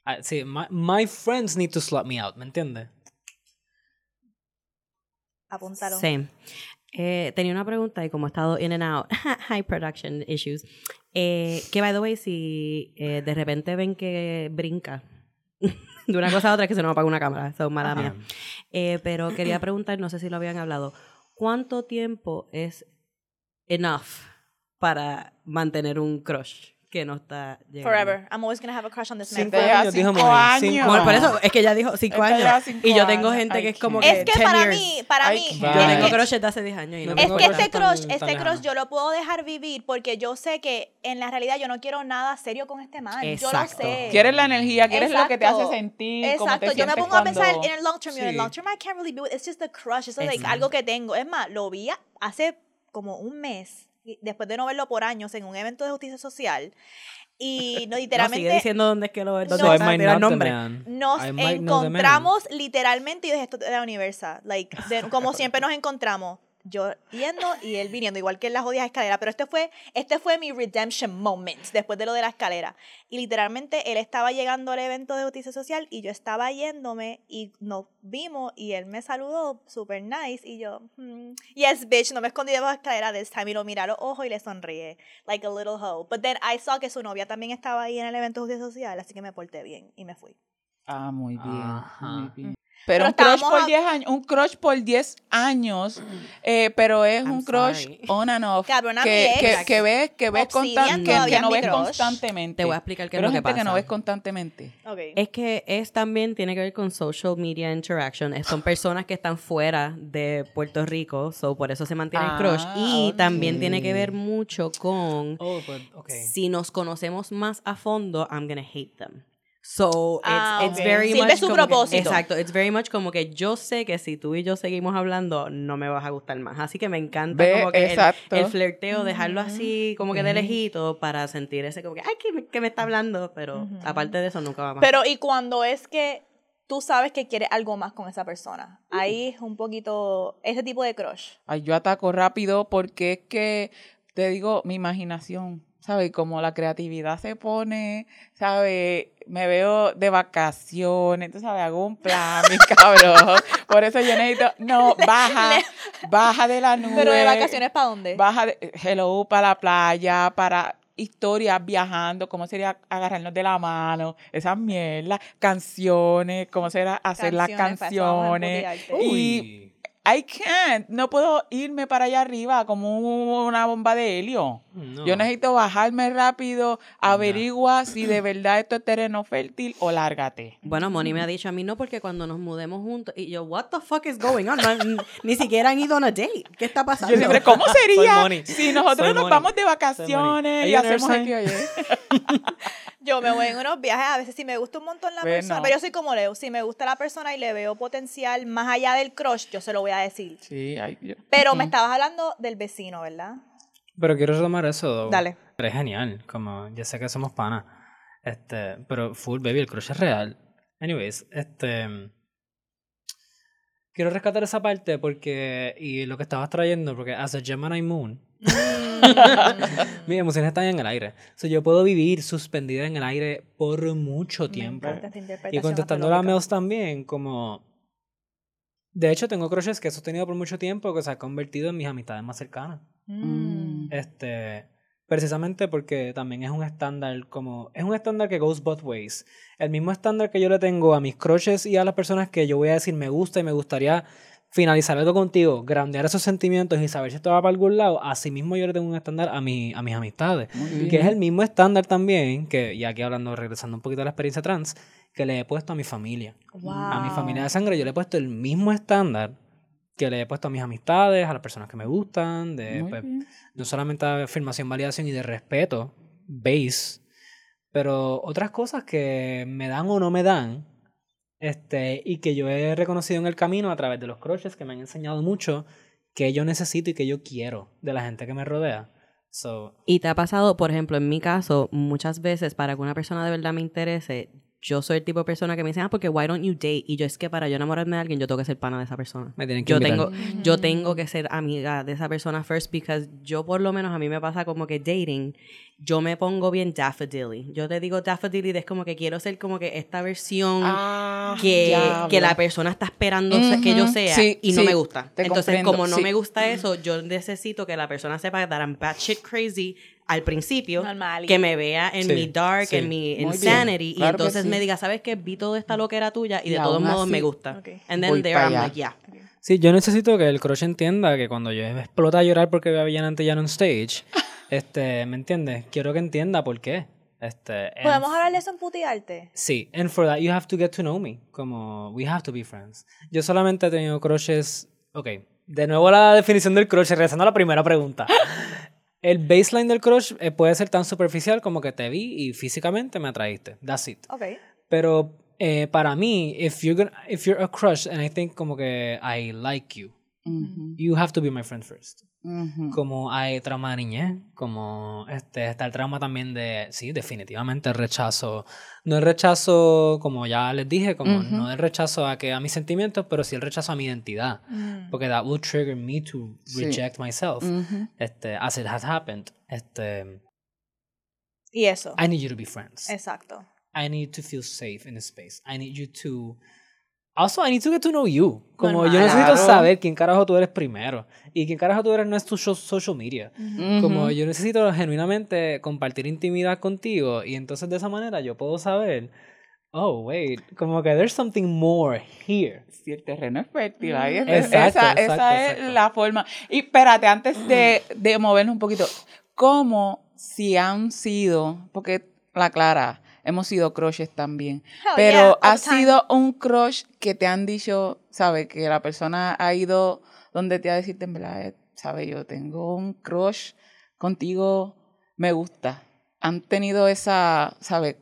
I, sí, my, my friends need to slut me out, ¿me entiendes? Apuntaron. Sí. Eh, tenía una pregunta y como he estado in and out, high production issues, eh, que by the way, si eh, de repente ven que brinca de una cosa a otra, que se nos apaga una cámara, eso es mala mía. Eh, pero quería preguntar, no sé si lo habían hablado, ¿cuánto tiempo es enough para mantener un crush? Que no está llegando. Forever. I'm always gonna have a crush on this man. Cinco años, dijo cinco años. Por eso es que ella dijo cinco años. y yo tengo gente que es como que Es que para mí, para mí. Yo tengo crushes de hace 10 años. Y no es que este crush, este crush yo lo puedo dejar vivir porque yo sé que en la realidad yo no quiero nada serio con este man. Yo lo sé. Quieres la energía, quieres lo que te hace sentir. Exacto. yo me pongo a pensar en el long term. En el long term I can't really be with It's just a crush. Es like algo que tengo. Es más, lo vi hace como un mes después de no verlo por años en un evento de justicia social y no, literalmente. sigue diciendo dónde es que lo dónde no, el nombre. Nos encontramos literalmente, y dije esto de la Universal. Like, como siempre nos encontramos yo yendo y él viniendo, igual que en las jodidas escaleras. Pero este fue, este fue mi redemption moment después de lo de la escalera. Y literalmente él estaba llegando al evento de justicia social y yo estaba yéndome y nos vimos y él me saludó super nice y yo, hmm, yes, bitch, no me escondí debajo de la escalera this time y lo mira a los ojos y le sonríe, like a little hoe. But then I saw que su novia también estaba ahí en el evento de justicia social, así que me porté bien y me fui. Ah, muy bien. Muy bien. Pero, un crush por 10 años, un crush por 10 años, eh, pero es un crush on and off. que, que, que, ves, que ves que, no ves constantemente. Te voy a explicar qué es lo que pasa. que no ves constantemente. Es que es también tiene que ver con social media interaction. Son personas que están fuera de Puerto Rico, so por eso se mantiene el crush. Ah, y también tiene que ver mucho con oh, si nos conocemos más a fondo, I'm gonna hate them. So it's, ah, it's very much su propósito. exacto, it's very much como que yo sé que si tú y yo seguimos hablando no me vas a gustar más. Así que me encanta como que el, flirteo, dejarlo así como que de lejito para sentir ese como que, ay, que me, está hablando, pero aparte de eso nunca va más. Pero y cuando es que tú sabes que quieres algo más con esa persona. Ahí es un poquito ese tipo de crush. Ay, yo ataco rápido porque es que, te digo, mi imaginación ¿sabes? Como la creatividad se pone, ¿sabes? Me veo de vacaciones, entonces, ¿sabes? Hago un plan, mi cabrón. Por eso yo necesito, no, baja, baja de la nube. ¿Pero de vacaciones para dónde? Baja, de, hello, para la playa, para historias viajando, cómo sería agarrarnos de la mano, esas mierdas, canciones, cómo será hacer las canciones. Y I can't. No puedo irme para allá arriba como una bomba de helio. Yo necesito bajarme rápido, averigua si de verdad esto es terreno fértil o lárgate. Bueno, Moni me ha dicho a mí no porque cuando nos mudemos juntos y yo, what the fuck is going on? ni siquiera han ido a una date. ¿Qué está pasando? Yo siempre, ¿cómo sería si nosotros nos vamos de vacaciones y hacemos aquí oye? Yo me voy en unos viajes, a veces si me gusta un montón la persona, pero yo soy como Leo, si me gusta la persona y le veo potencial más allá del crush, yo se lo voy a decir. Sí, Pero me estabas hablando del vecino, ¿verdad? Pero quiero retomar eso. Dale. Pero es genial, como ya sé que somos pana. Este, pero full baby, el crush es real. Anyways, este quiero rescatar esa parte porque y lo que estabas trayendo porque as a Gemini moon mm. Mis emociones están en el aire. O yo puedo vivir suspendida en el aire por mucho tiempo. Y contestando a Mels también, como de hecho, tengo crushes que he sostenido por mucho tiempo que se ha convertido en mis amistades más cercanas. Mm. Este, precisamente porque también es un estándar como es un estándar que goes both ways. El mismo estándar que yo le tengo a mis crushes y a las personas que yo voy a decir me gusta y me gustaría finalizar algo contigo, grandear esos sentimientos y saber si esto va para algún lado, así mismo yo le tengo un estándar a, mi, a mis amistades, que es el mismo estándar también, que ya aquí hablando, regresando un poquito a la experiencia trans, que le he puesto a mi familia. A mi familia de sangre yo le he puesto el mismo estándar que le he puesto a mis amistades, a las personas que me gustan, de pues, no solamente de afirmación, validación y de respeto, base, pero otras cosas que me dan o no me dan, este, y que yo he reconocido en el camino a través de los crushes que me han enseñado mucho que yo necesito y que yo quiero de la gente que me rodea. So, y te ha pasado, por ejemplo, en mi caso, muchas veces para que una persona de verdad me interese, yo soy el tipo de persona que me dice, ah, porque why don't you date? Y yo es que para yo enamorarme de alguien, yo tengo que ser pana de esa persona. Me tienen que yo tengo, yo tengo que ser amiga de esa persona first, because yo por lo menos a mí me pasa como que dating, yo me pongo bien daffodilly. Yo te digo daffodilly, es como que quiero ser como que esta versión ah, que, que, la persona está esperando que yo sea y no me gusta. Entonces, como no me gusta eso, yo necesito que la persona sepa que I'm shit crazy al principio que me vea en mi dark, en mi insanity y entonces me diga, ¿sabes qué? Vi toda esta loquera tuya y, de todos modos me gusta. And then there I'm like, yeah. Sí, yo necesito que el crush entienda que cuando yo explota a llorar porque veo a Villana Antillano en stage, este, ¿me entiendes? Quiero que entienda por qué. Este, ¿Podemos hablar de eso en putearte? Sí, and for that you have to get to know me. Como, we have to be friends. Yo solamente he tenido crushes. Ok, de nuevo la definición del crush, regresando a la primera pregunta. El baseline del crush eh, puede ser tan superficial como que te vi y físicamente me atraíste. That's it. Ok. Pero eh, para mí, if you're, gonna, if you're a crush and I think como que I like you, you have to be my friend first. Como hay trauma de niñez, como este, está el trauma también de, sí, definitivamente el rechazo. No el rechazo, como ya les dije, como no el rechazo a, que, a mis sentimientos, pero sí el rechazo a mi identidad. Mm. Porque that will trigger me to reject myself, este, as it has happened. Este, y eso. I need you to be friends. Exacto. I need to feel safe in a space. I need you to Also, I need to get to know you. Como yo necesito saber quién carajo tú eres primero. Y quién carajo tú eres no es tu social media. Como yo necesito genuinamente compartir intimidad contigo. Y entonces de esa manera yo puedo saber. Oh, wait. Como que there's something more here. Si el terreno es fértil. Ahí es, esa, esa es la forma. Y espérate, antes de, de movernos un poquito. ¿Cómo si han sido. Porque la Clara hemos sido crushes también. Pero ha sido un crush que te han dicho, ¿sabes? Que la persona ha ido donde te ha decirte, en verdad, ¿sabes? Yo tengo un crush contigo, me gusta. Han tenido esa, ¿sabes?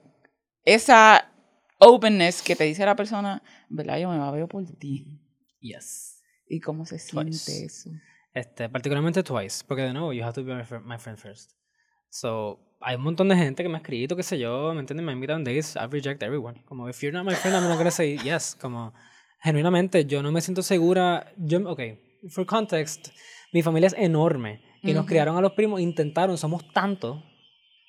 Esa openness que te dice la persona, ¿verdad? Yo me veo por ti. Yes. ¿Y cómo se siente eso? Este, particularmente twice, porque de nuevo, you have to be my friend first. So, hay un montón de gente que me ha escrito, qué sé yo, ¿me entiendes? Me invitan days, I reject everyone. Como, if you're not my friend, I'm not gonna say yes. Como, genuinamente, yo no me siento segura. Yo, ok, for context, mi familia es enorme y nos criaron a los primos, intentaron, somos tantos,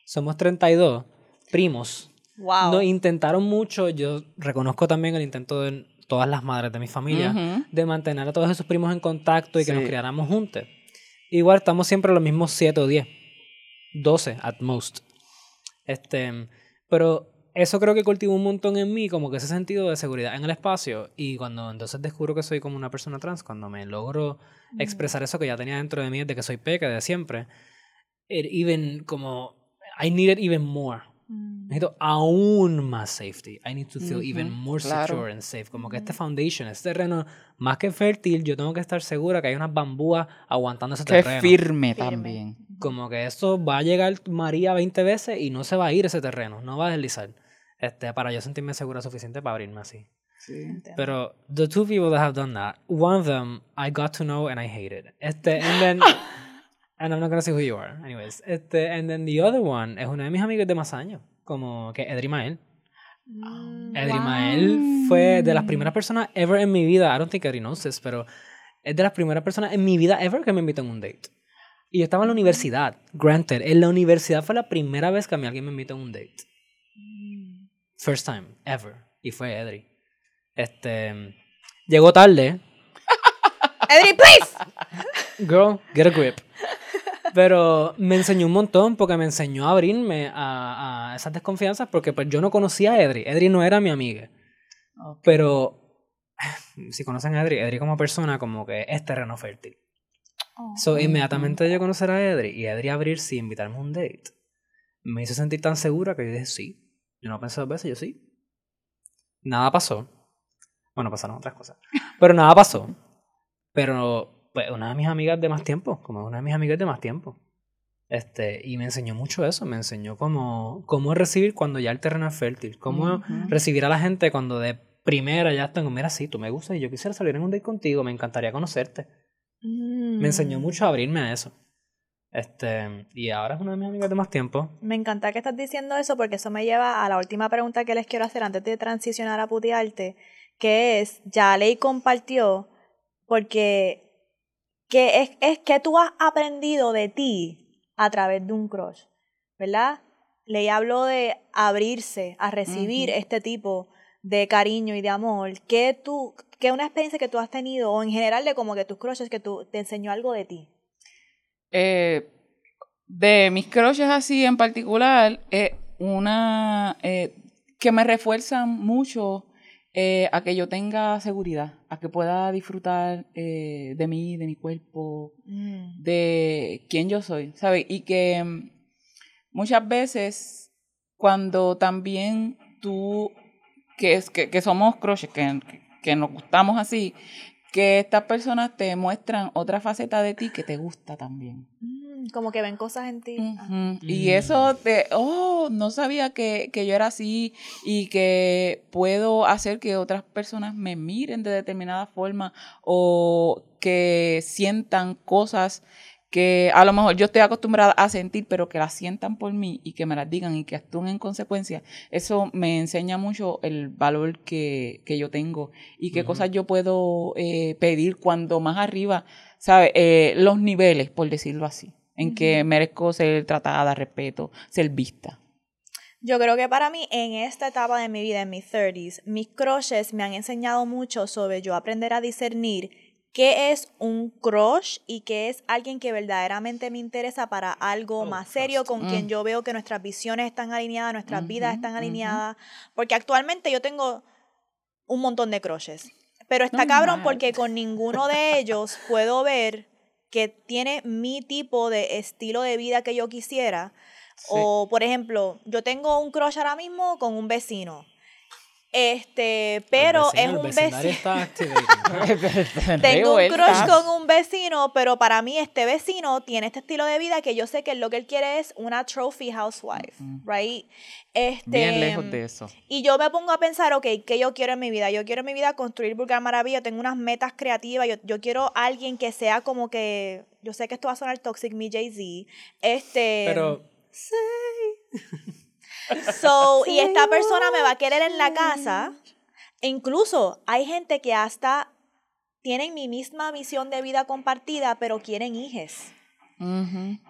somos 32 primos. Wow. Nos intentaron mucho, yo reconozco también el intento de todas las madres de mi familia de mantener a todos esos primos en contacto y que nos criáramos juntos. Igual estamos siempre los mismos 7 o 10. 12 at most. Este, pero eso creo que cultivó un montón en mí, como que ese sentido de seguridad en el espacio. Y cuando entonces descubro que soy como una persona trans, cuando me logro expresar eso que ya tenía dentro de mí, de que soy peca de siempre, it even como, I needed even more. Mm. Necesito aún más safety. I need to feel even more secure and safe. Como que este foundation, este terreno, más que fértil, yo tengo que estar segura que hay unas bambúas aguantando ese terreno. Que firme, también. Como que eso va a llegar María 20 veces y no se va a ir ese terreno, no va a deslizar. Este, para yo sentirme segura suficiente para abrirme así. Sí. Pero the two people that have done that, one of them I got to know and I hated. Este, and then And I'm not gonna say who you are. Anyways. Este, and then the other one es uno de mis amigos de más años. Como que Edri Mael. Mm, Edri Mael fue de las primeras personas ever en mi vida. I don't think Edri knows this, pero es de las primeras personas en mi vida ever que me invitó en un date. Y yo estaba en la universidad. Granted, en la universidad fue la primera vez que a mí alguien me invitó en un date. Mm. First time, ever. Y fue Edri. Este. Llegó tarde. Edri, please! Girl, get a grip. Pero me enseñó un montón porque me enseñó a abrirme a, a esas desconfianzas porque pues yo no conocía a Edri. Edri no era mi amiga. Pero si conocen a Edri, Edri como persona como que es terreno fértil. Oh, so, inmediatamente yo conocer a Edri y Edri abrirse y invitarme a un date, me hizo sentir tan segura que yo dije sí. Yo no pensé dos veces, yo sí. Nada pasó. Bueno, pasaron otras cosas. Pero nada pasó. Pero pues una de mis amigas de más tiempo, como una de mis amigas de más tiempo. Este, y me enseñó mucho eso, me enseñó cómo, cómo recibir cuando ya el terreno es fértil, cómo recibir a la gente cuando de primera ya tengo, mira, sí, tú me gustas y yo quisiera salir en un date contigo, me encantaría conocerte. Me enseñó mm. mucho a abrirme a eso. Este, y ahora es una de mis amigas de más tiempo. Me encanta que estás diciendo eso porque eso me lleva a la última pregunta que les quiero hacer antes de transicionar a putearte, que es, ya Ley compartió, porque que es, es que tú has aprendido de ti a través de un crush, ¿verdad? Le hablo de abrirse a recibir este tipo de cariño y de amor. ¿Qué tú, qué una experiencia que tú has tenido o en general de como que tus crushes que tú te enseñó algo de ti? Eh, de mis crushes así en particular, una eh, que me refuerzan mucho eh, a que yo tenga seguridad, a que pueda disfrutar eh, de mí, de mi cuerpo, mm. de quién yo soy, ¿sabes? Y que mm, muchas veces cuando también tú, que, es, que, que somos crushes, que, que nos gustamos así, que estas personas te muestran otra faceta de ti que te gusta también. Mm, como que ven cosas en ti. Y eso de, oh, no sabía que, que, yo era así y que puedo hacer que otras personas me miren de determinada forma o que sientan cosas que a lo mejor yo estoy acostumbrada a sentir, pero que las sientan por mí y que me las digan y que actúen en consecuencia, eso me enseña mucho el valor que, que yo tengo y qué cosas yo puedo eh, pedir cuando más arriba, ¿sabes? Eh, los niveles, por decirlo así, en que merezco ser tratada, respeto, ser vista. Yo creo que para mí, en esta etapa de mi vida, en mis 30s, mis crushes me han enseñado mucho sobre yo aprender a discernir qué es un crush y qué es alguien que verdaderamente me interesa para algo oh, más serio, con quien mm. yo veo que nuestras visiones están alineadas, nuestras vidas están alineadas. Porque actualmente yo tengo un montón de crushes. Pero está cabrón porque con ninguno de ellos puedo ver que tiene mi tipo de estilo de vida que yo quisiera. O, por ejemplo, yo tengo un crush ahora mismo con un vecino este, pero es un vecino. Tengo un crush con un vecino, pero para mí este vecino tiene este estilo de vida que yo sé que lo que él quiere es una trophy housewife, right? Este, Bien lejos de eso. Y yo me pongo a pensar, ok, ¿qué yo quiero en mi vida? Yo quiero en mi vida construir Vulgar Maravilla, tengo unas metas creativas, yo, yo quiero alguien que sea como que, yo sé que esto va a sonar toxic, mi Jay-Z, este... Pero... So, y esta persona me va a querer en la casa. E incluso hay gente que hasta tienen mi misma visión de vida compartida, pero quieren hijes.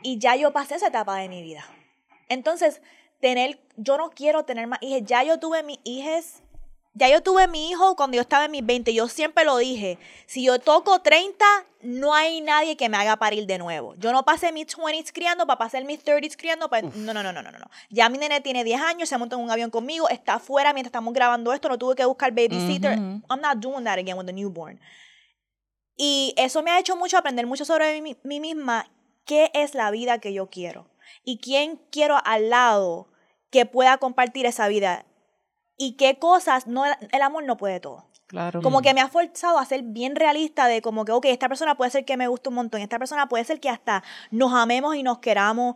Y ya yo pasé esa etapa de mi vida. Entonces, tener, yo no quiero tener más hijos. Ya yo tuve mis hijos ya yo tuve mi hijo cuando yo estaba en mis 20. Yo siempre lo dije. Si yo toco 30, no hay nadie que me haga parir de nuevo. Yo no pasé mis 20s criando para pasar mis 30s criando. No, no, no, no, no, no. Ya mi nene tiene 10 años, se montó en un avión conmigo, está afuera mientras estamos grabando esto, no tuve que buscar babysitter. I'm not doing that again with the newborn. Y eso me ha hecho mucho aprender mucho sobre mí, mí misma. ¿Qué es la vida que yo quiero? ¿Y quién quiero al lado que pueda compartir esa vida? Y qué cosas no el amor no puede todo. Claro. Como que me ha forzado a ser bien realista de como que, ok, esta persona puede ser que me guste un montón, esta persona puede ser que hasta nos amemos y nos queramos,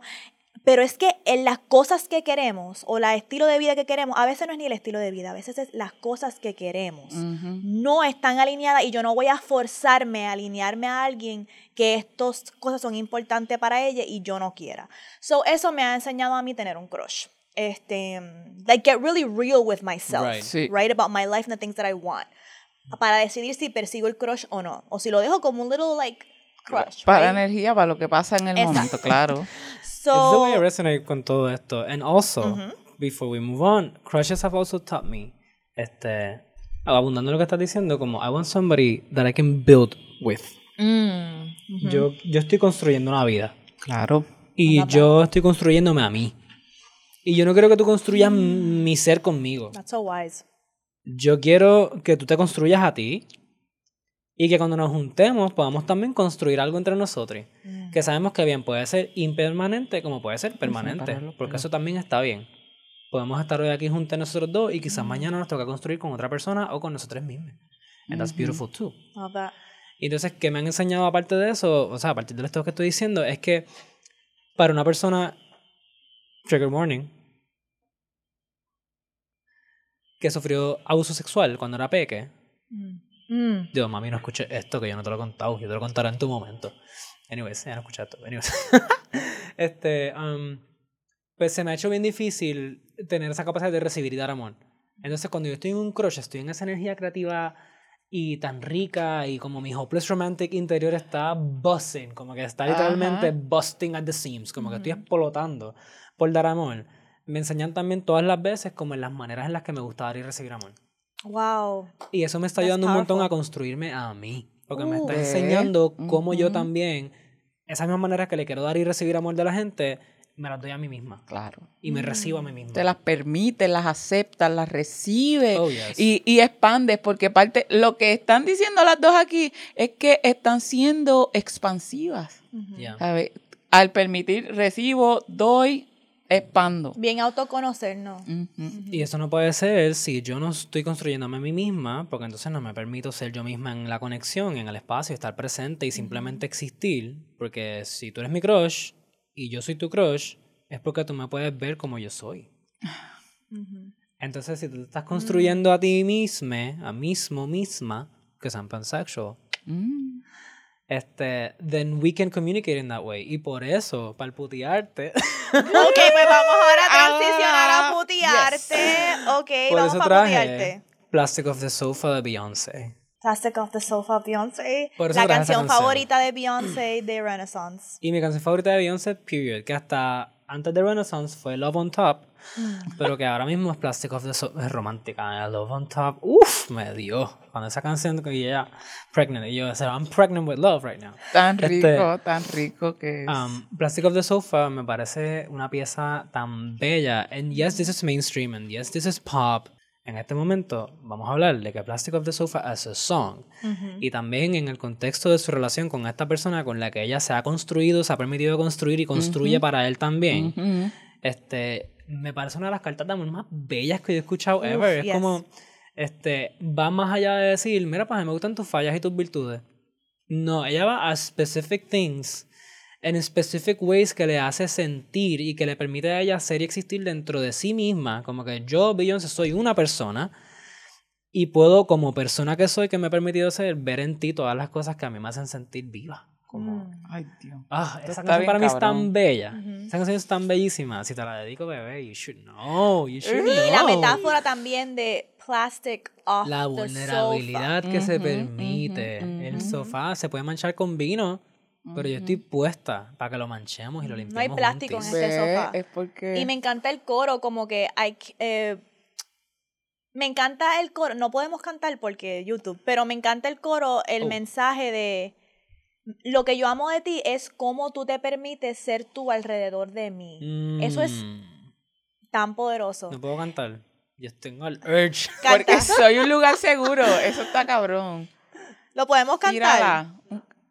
pero es que en las cosas que queremos o el estilo de vida que queremos, a veces no es ni el estilo de vida, a veces es las cosas que queremos. No están alineadas y yo no voy a forzarme a alinearme a alguien que estas cosas son importantes para ella y yo no quiera. So, eso me ha enseñado a mí tener un crush este, like get really real with myself, right. About my life and the things that I want. Para decidir si persigo el crush o no. O si lo dejo como un little, like, crush. Para energía, para lo que pasa en el momento, claro. so, It's the way I resonate con todo esto. And also, before we move on, crushes have also taught me, este, abundando lo que estás diciendo, como I want somebody that I can build with. Mm, yo, yo estoy construyendo una vida. Claro. Y yo estoy construyéndome a mí. Y yo no quiero que tú construyas mm. mi ser conmigo. That's so wise. Yo quiero que tú te construyas a ti y que cuando nos juntemos podamos también construir algo entre nosotros. Mm. Que sabemos que bien puede ser impermanente como puede ser permanente. porque eso también está bien. Podemos estar hoy aquí juntos nosotros dos y quizás mm. mañana nos toca construir con otra persona o con nosotros mismos. And that's beautiful too. Y entonces, ¿qué me han enseñado aparte de eso? O sea, a partir de esto que estoy diciendo, es que para una persona, trigger warning, que sufrió abuso sexual cuando era peque. Mm. Digo, mami, no escuché esto que yo no te lo he contado, yo te lo contaré en tu momento. Anyways, ya no escuché esto. Anyways. este, um, pues se me ha hecho bien difícil tener esa capacidad de recibir y dar amor. Entonces, cuando yo estoy en un crush, estoy en esa energía creativa y tan rica y como mi hopeless romantic interior está busting, como que está literalmente busting at the seams, como que estoy explotando por dar amor me enseñan también todas las veces como en las maneras en las que me gusta dar y recibir amor. Wow. Y eso me está ayudando un montón a construirme a mí. Porque me está enseñando cómo yo también, esas mismas maneras que le quiero dar y recibir amor de la gente, me las doy a mí misma. Claro. Y me recibo a mí misma. Te las permites, las aceptas, las recibes Oh, yes. y, y expandes, porque parte, lo que están diciendo las dos aquí es que están siendo expansivas. Yeah. ¿sabes? Al permitir, recibo, doy, expando. Bien autoconocernos. Ujú. Y eso no puede ser si yo no estoy construyéndome a mí misma, porque entonces no me permito ser yo misma en la conexión, en el espacio, estar presente y simplemente existir. Porque si tú eres mi crush y yo soy tu crush, es porque tú me puedes ver como yo soy. Entonces, si tú te estás construyendo a ti misma, a mismo, misma, que I'm pansexual, Mm. Este, then we can communicate in that way. Y por eso, para putearte, Ok, pues vamos ahora a transicionar Ah, a putearte. Ok, por vamos eso a putearte. Plastic of the Sofa de Beyoncé. Plastic off the Sofa, Beyoncé. Por eso La traje esa canción canción. favorita de Beyoncé de Renaissance. Y mi canción favorita de Beyoncé, period, que hasta antes de Renaissance fue Love on Top, pero que ahora mismo es Plastic of the Soul, es romántica. ¿eh? Love on Top, uff, me dio. Cuando esa canción que ella, pregnant, y yo, sea, I'm pregnant with love right now. Tan Este, rico, tan rico que es. Um, Plastic of the Sofa me parece una pieza tan bella. And yes, this is mainstream, and yes, this is pop. En este momento vamos a hablar de que Plastic of the Sofa as a song. Y también en el contexto de su relación con esta persona con la que ella se ha construido, se ha permitido construir y construye para él también. Ujú. Este, me parece una de las cartas de amor más bellas que yo he escuchado ever. yes. Es como, este, va más allá de decir, mira, pues me gustan tus fallas y tus virtudes. No, ella va a specific things, en specific ways que le hace sentir y que le permite a ella ser y existir dentro de sí misma. Como que yo, Beyoncé, soy una persona y puedo, como persona que soy, que me he permitido ser, ver en ti todas las cosas que a mí me hacen sentir viva. Como, Ay, Dios. Ah, esa está canción bien para mí es tan bella. Esa canción es tan bellísima. Si te la dedico, bebé, you should know. You should Y la know. metáfora también de plastic off La the vulnerabilidad que se permite. El sofá se puede manchar con vino, pero yo estoy puesta para que lo manchemos y lo limpiemos. No hay plástico en juntis. este Ve, sofá. Es porque... Y me encanta el coro, como que hay, eh, me encanta el coro, no podemos cantar porque YouTube, pero me encanta el coro, el Oh. mensaje de lo que yo amo de ti es cómo tú te permites ser tú alrededor de mí. Eso es Mm, tan poderoso. No puedo cantar. Yo tengo el urge. Canta. Porque soy un lugar seguro. Eso está cabrón. Lo podemos cantar. Tírala.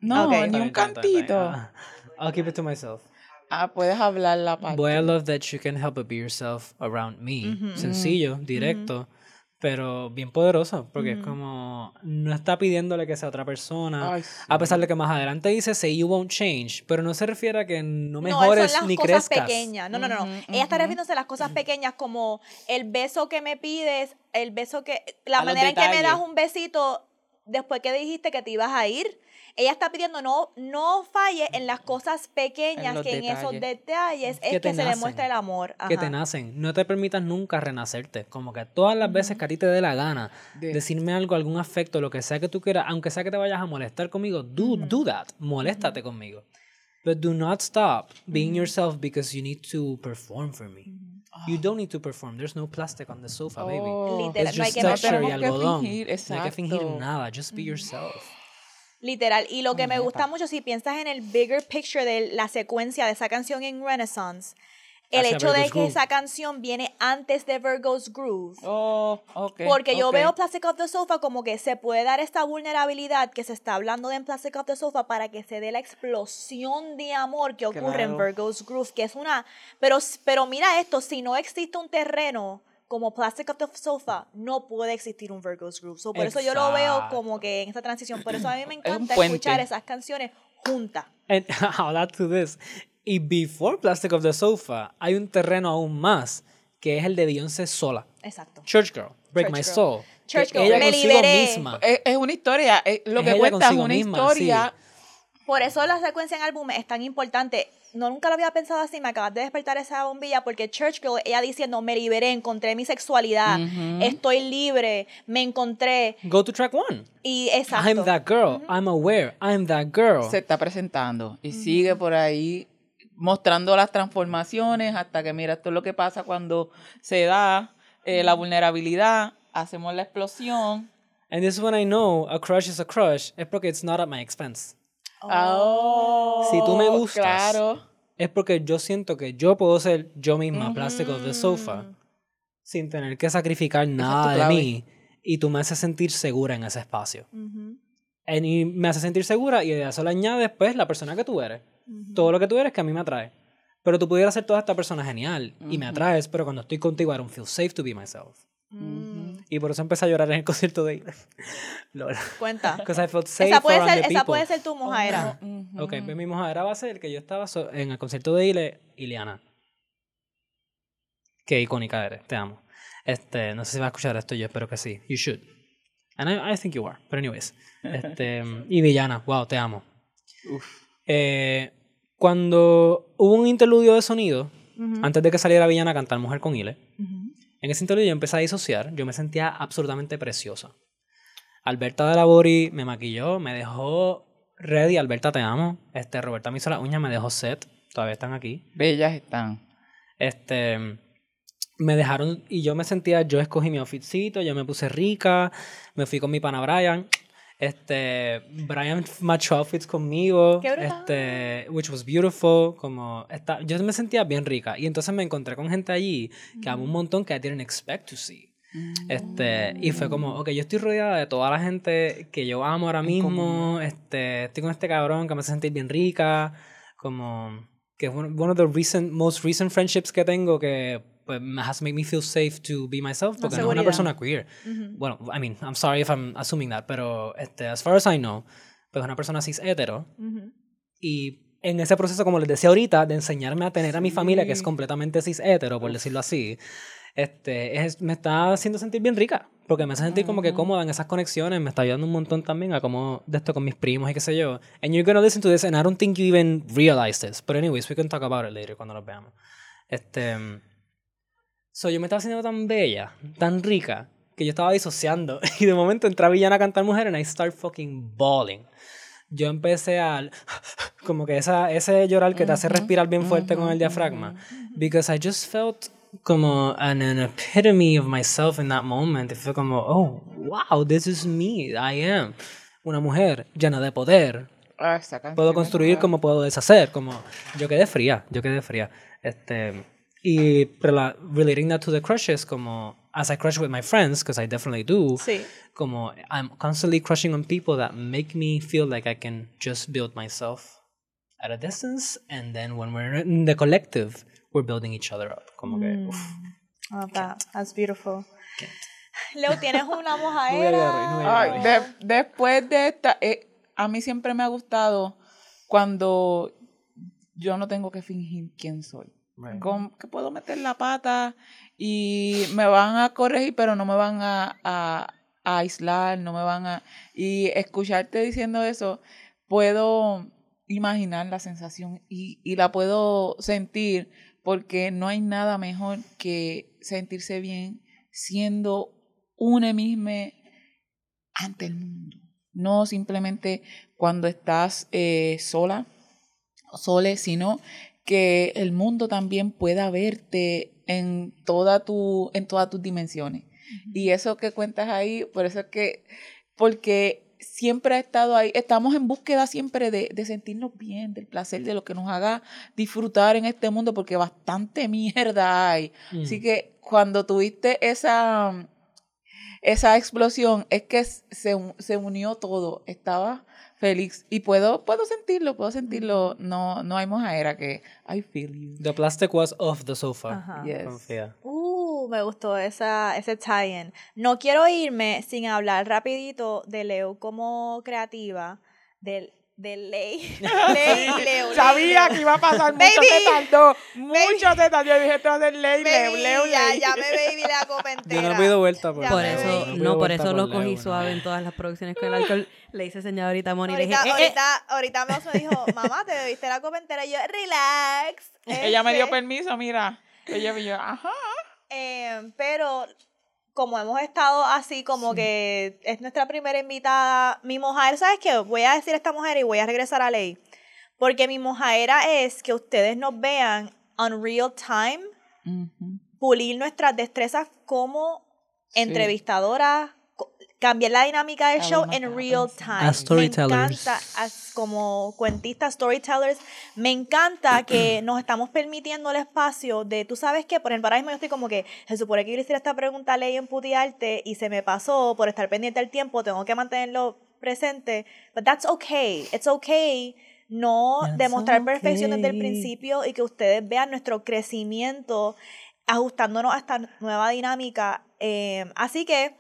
No, Ok. ni un cantito. Ah, I'll keep it to myself. Ah, puedes hablar la parte. Boy, I love that you can help but be yourself around me. Sencillo, directo, pero bien poderoso, porque es como no está pidiéndole que sea otra persona, Ay, sí. a pesar de que más adelante dice say you won't change, pero no se refiere a que no No, mejores son las ni cosas crezcas. pequeñas. No, no, no. no. Ella está refiriéndose a las cosas pequeñas como el beso que me pides, el beso que... La A manera en que me das un besito después que dijiste que te ibas a ir. Ella está pidiendo no, no falles en las cosas pequeñas, los que en esos detalles. detalles es Que que, se nacen. demuestra el amor. Que Ajá. te nacen, no te permitas nunca renacerte, como que todas las veces que a ti te dé la gana De- decirme algo, algún afecto, lo que sea que tú quieras, aunque sea que te vayas a molestar conmigo, do, do that, moléstate conmigo. But do not stop being yourself because you need to perform for me. You don't need to perform. There's no plastic on the sofa, baby. Oh. Literal, It's no hay just que texture y. No que algodón. fingir, no hay que fingir nada. Just be yourself. Literal. Y lo que me gusta mucho, si piensas en el bigger picture de la secuencia de esa canción en Renaissance, el hecho de que Groove. esa canción viene antes de Virgo's Groove. Oh, ok. Porque yo veo Plastic of the Sofa como que se puede dar esta vulnerabilidad que se está hablando de en Plastic of the Sofa para que se dé la explosión de amor que ocurre en. Virgo's Groove, que es una... Pero, pero mira esto, si no existe un terreno como Plastic of the Sofa, no puede existir un Virgo's Groove. So, por eso yo lo veo como que en esta transición. Por eso a mí me encanta escuchar esas canciones juntas. And I'll add to this. Y before Plastic of the Sofa, hay un terreno aún más, que es el de Beyoncé sola. Exacto. Church Girl, Break Church My Girl. Soul. Church Girl, ella me liberé. misma. Es, es una historia. eh, lo Es que cuenta es una misma, historia. Por eso la secuencia en álbum es tan importante. No, nunca lo había pensado así, me acabas de despertar esa bombilla porque Church Girl, ella diciendo, me liberé, encontré mi sexualidad, estoy libre, me encontré. Go to track one. Y exacto. I'm that girl. I'm aware. I'm that girl. se está presentando y sigue por ahí mostrando las transformaciones hasta que mira esto es lo que pasa cuando se da eh, la vulnerabilidad, hacemos la explosión. And this is when I know a crush is a crush. Es porque it's not at my expense. Oh, Si tú me gustas, Claro. es porque yo siento que yo puedo ser yo misma, plastic of the sofa, sin tener que sacrificar nada de mí. Y tú me haces sentir segura en ese espacio. Y me hace sentir segura y de eso le añades, pues, la persona que tú eres. Todo lo que tú eres que a mí me atrae. Pero tú pudieras ser toda esta persona genial y me atraes, pero cuando estoy contigo, I don't feel safe to be myself. Y por eso empecé a llorar en el concierto de Cuenta. I felt safe esa, puede ser, esa puede ser tu mojadera. Ok, pues mi mojadera va a ser que yo estaba en el concierto de Ile, Ileana. Qué icónica eres, te amo. Este, no sé si vas a escuchar esto, yo espero que sí. You should. And I, I think you are. But anyways. Este, y Villana, wow, te amo. Eh, cuando hubo un interludio de sonido, antes de que saliera Villana a cantar Mujer con Ile, en ese interludio yo empecé a disociar, yo me sentía absolutamente preciosa. Alberta de la Bori me maquilló, me dejó ready, Alberta te amo. Este, Roberta me hizo las uñas, me dejó set, todavía están aquí. Bellas están. Este, me dejaron y yo me sentía, yo escogí mi outfitcito, yo me puse rica, me fui con mi pana Brian. Este, Brian matchó outfits conmigo, este, which was beautiful, como, esta, yo me sentía bien rica. Y entonces me encontré con gente allí que amo un montón que I didn't expect to see. Este, y fue como, ok, yo estoy rodeada de toda la gente que yo amo ahora mismo, este, estoy con este cabrón que me hace sentir bien rica, como, que es one of the recent, most recent friendships que tengo que pues has made me feel safe to be myself porque no es una persona queer. Bueno, I mean, I'm sorry if I'm assuming that, pero este, as far as I know, pues es una persona cis hetero. Y en ese proceso, como les decía ahorita, de enseñarme a tener a mi familia que es completamente cis hetero, por decirlo así, este, es, me está haciendo sentir bien rica. Porque me hace sentir como que cómoda en esas conexiones, me está ayudando un montón también a como de esto con mis primos y qué sé yo. And you're gonna listen to this and I don't think you even realize this. But anyways, we can talk about it later cuando los veamos. Este, So, yo me estaba sintiendo tan bella, tan rica, que yo estaba disociando. Y de momento entra Villana a cantar mujer and I start fucking bawling. Yo empecé a... Como que esa, ese llorar que te hace respirar bien fuerte con el diafragma. Because I just felt como an, an epitome of myself in that moment. Fue como, oh, wow, this is me. I am. Una mujer llena de poder. Ah, puedo construir como puedo deshacer. Como, yo quedé fría, yo quedé fría. Este y relating that to the crushes, como as I crush with my friends, because I definitely do, sí. como I'm constantly crushing on people that make me feel like I can just build myself at a distance, and then when we're in the collective, we're building each other up. Como que, mm. Love that. That's beautiful. Leo, ¿tienes una mojadera? Ay, después de esta, eh, a mí siempre me ha gustado cuando yo no tengo que fingir quién soy que puedo meter la pata y me van a corregir, pero no me van a, a, aislar, no me van a... Y escucharte diciendo eso, puedo imaginar la sensación y, y la puedo sentir porque no hay nada mejor que sentirse bien siendo una misma ante el mundo. No simplemente cuando estás eh, sola, sole, sino que el mundo también pueda verte en, toda tu, en todas tus dimensiones. Y eso que cuentas ahí, por eso es que, porque siempre ha estado ahí, estamos en búsqueda siempre de, de, sentirnos bien, del placer, de lo que nos haga disfrutar en este mundo, porque bastante mierda hay. Así que cuando tuviste esa, esa explosión, es que se, se unió todo. Estaba Félix. Y puedo, puedo sentirlo, puedo sentirlo. No, no hay mojadera que I feel you. The plastic was off the sofa. Uh, me gustó esa, ese tie-in. No quiero irme sin hablar rapidito de Leo como creativa, del de ley. ley Leo, Sabía que iba a pasar mucho te tardó. Mucho te tardó. Yo dije, a ser ley, Leo, Leo, ya, Ya, me baby la copentera. Yo no pido vuelta por, por eso. No, por eso lo cogí suave en todas las producciones con el alcohol. Le hice señorita Moni. Ahorita, dije, eh, eh". ahorita, ahorita me dijo, mamá, te bebiste la copentera. Y yo, relax. Ella me dio este". permiso, mira. Ella y yo, ajá. Eh, pero como hemos estado así, como que es nuestra primera invitada, mi mujer, ¿sabes qué? Voy a decir a esta mujer y voy a regresar a ley. Porque mi mojadera es que ustedes nos vean on real time, pulir nuestras destrezas como entrevistadoras, cambiar la dinámica del show en real time. storytellers. Me encanta, como cuentistas, storytellers, me encanta que nos estamos permitiendo el espacio de, tú sabes que, por ejemplo, ahora mismo yo estoy como que, se supone que yo le esta pregunta ley en Putiarte y se me pasó por estar pendiente del tiempo, tengo que mantenerlo presente, but that's okay, it's okay no demostrar perfección desde el principio y que ustedes vean nuestro crecimiento ajustándonos a esta nueva dinámica. Eh, así que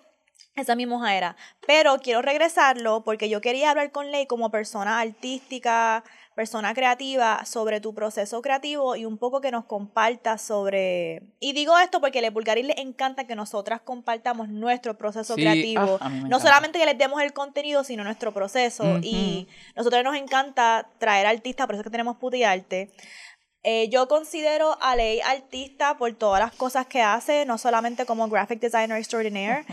esa mi moja era. Pero quiero regresarlo porque yo quería hablar con Ley como persona artística, persona creativa, sobre tu proceso creativo y un poco que nos comparta sobre... Y digo esto porque a Bulgari le encanta que nosotras compartamos nuestro proceso creativo. Ah, no solamente que les demos el contenido, sino nuestro proceso. Y nosotros nos encanta traer artistas, por eso es que tenemos Puti Arte. Eh, yo considero a Ley artista por todas las cosas que hace, no solamente como graphic designer extraordinaire,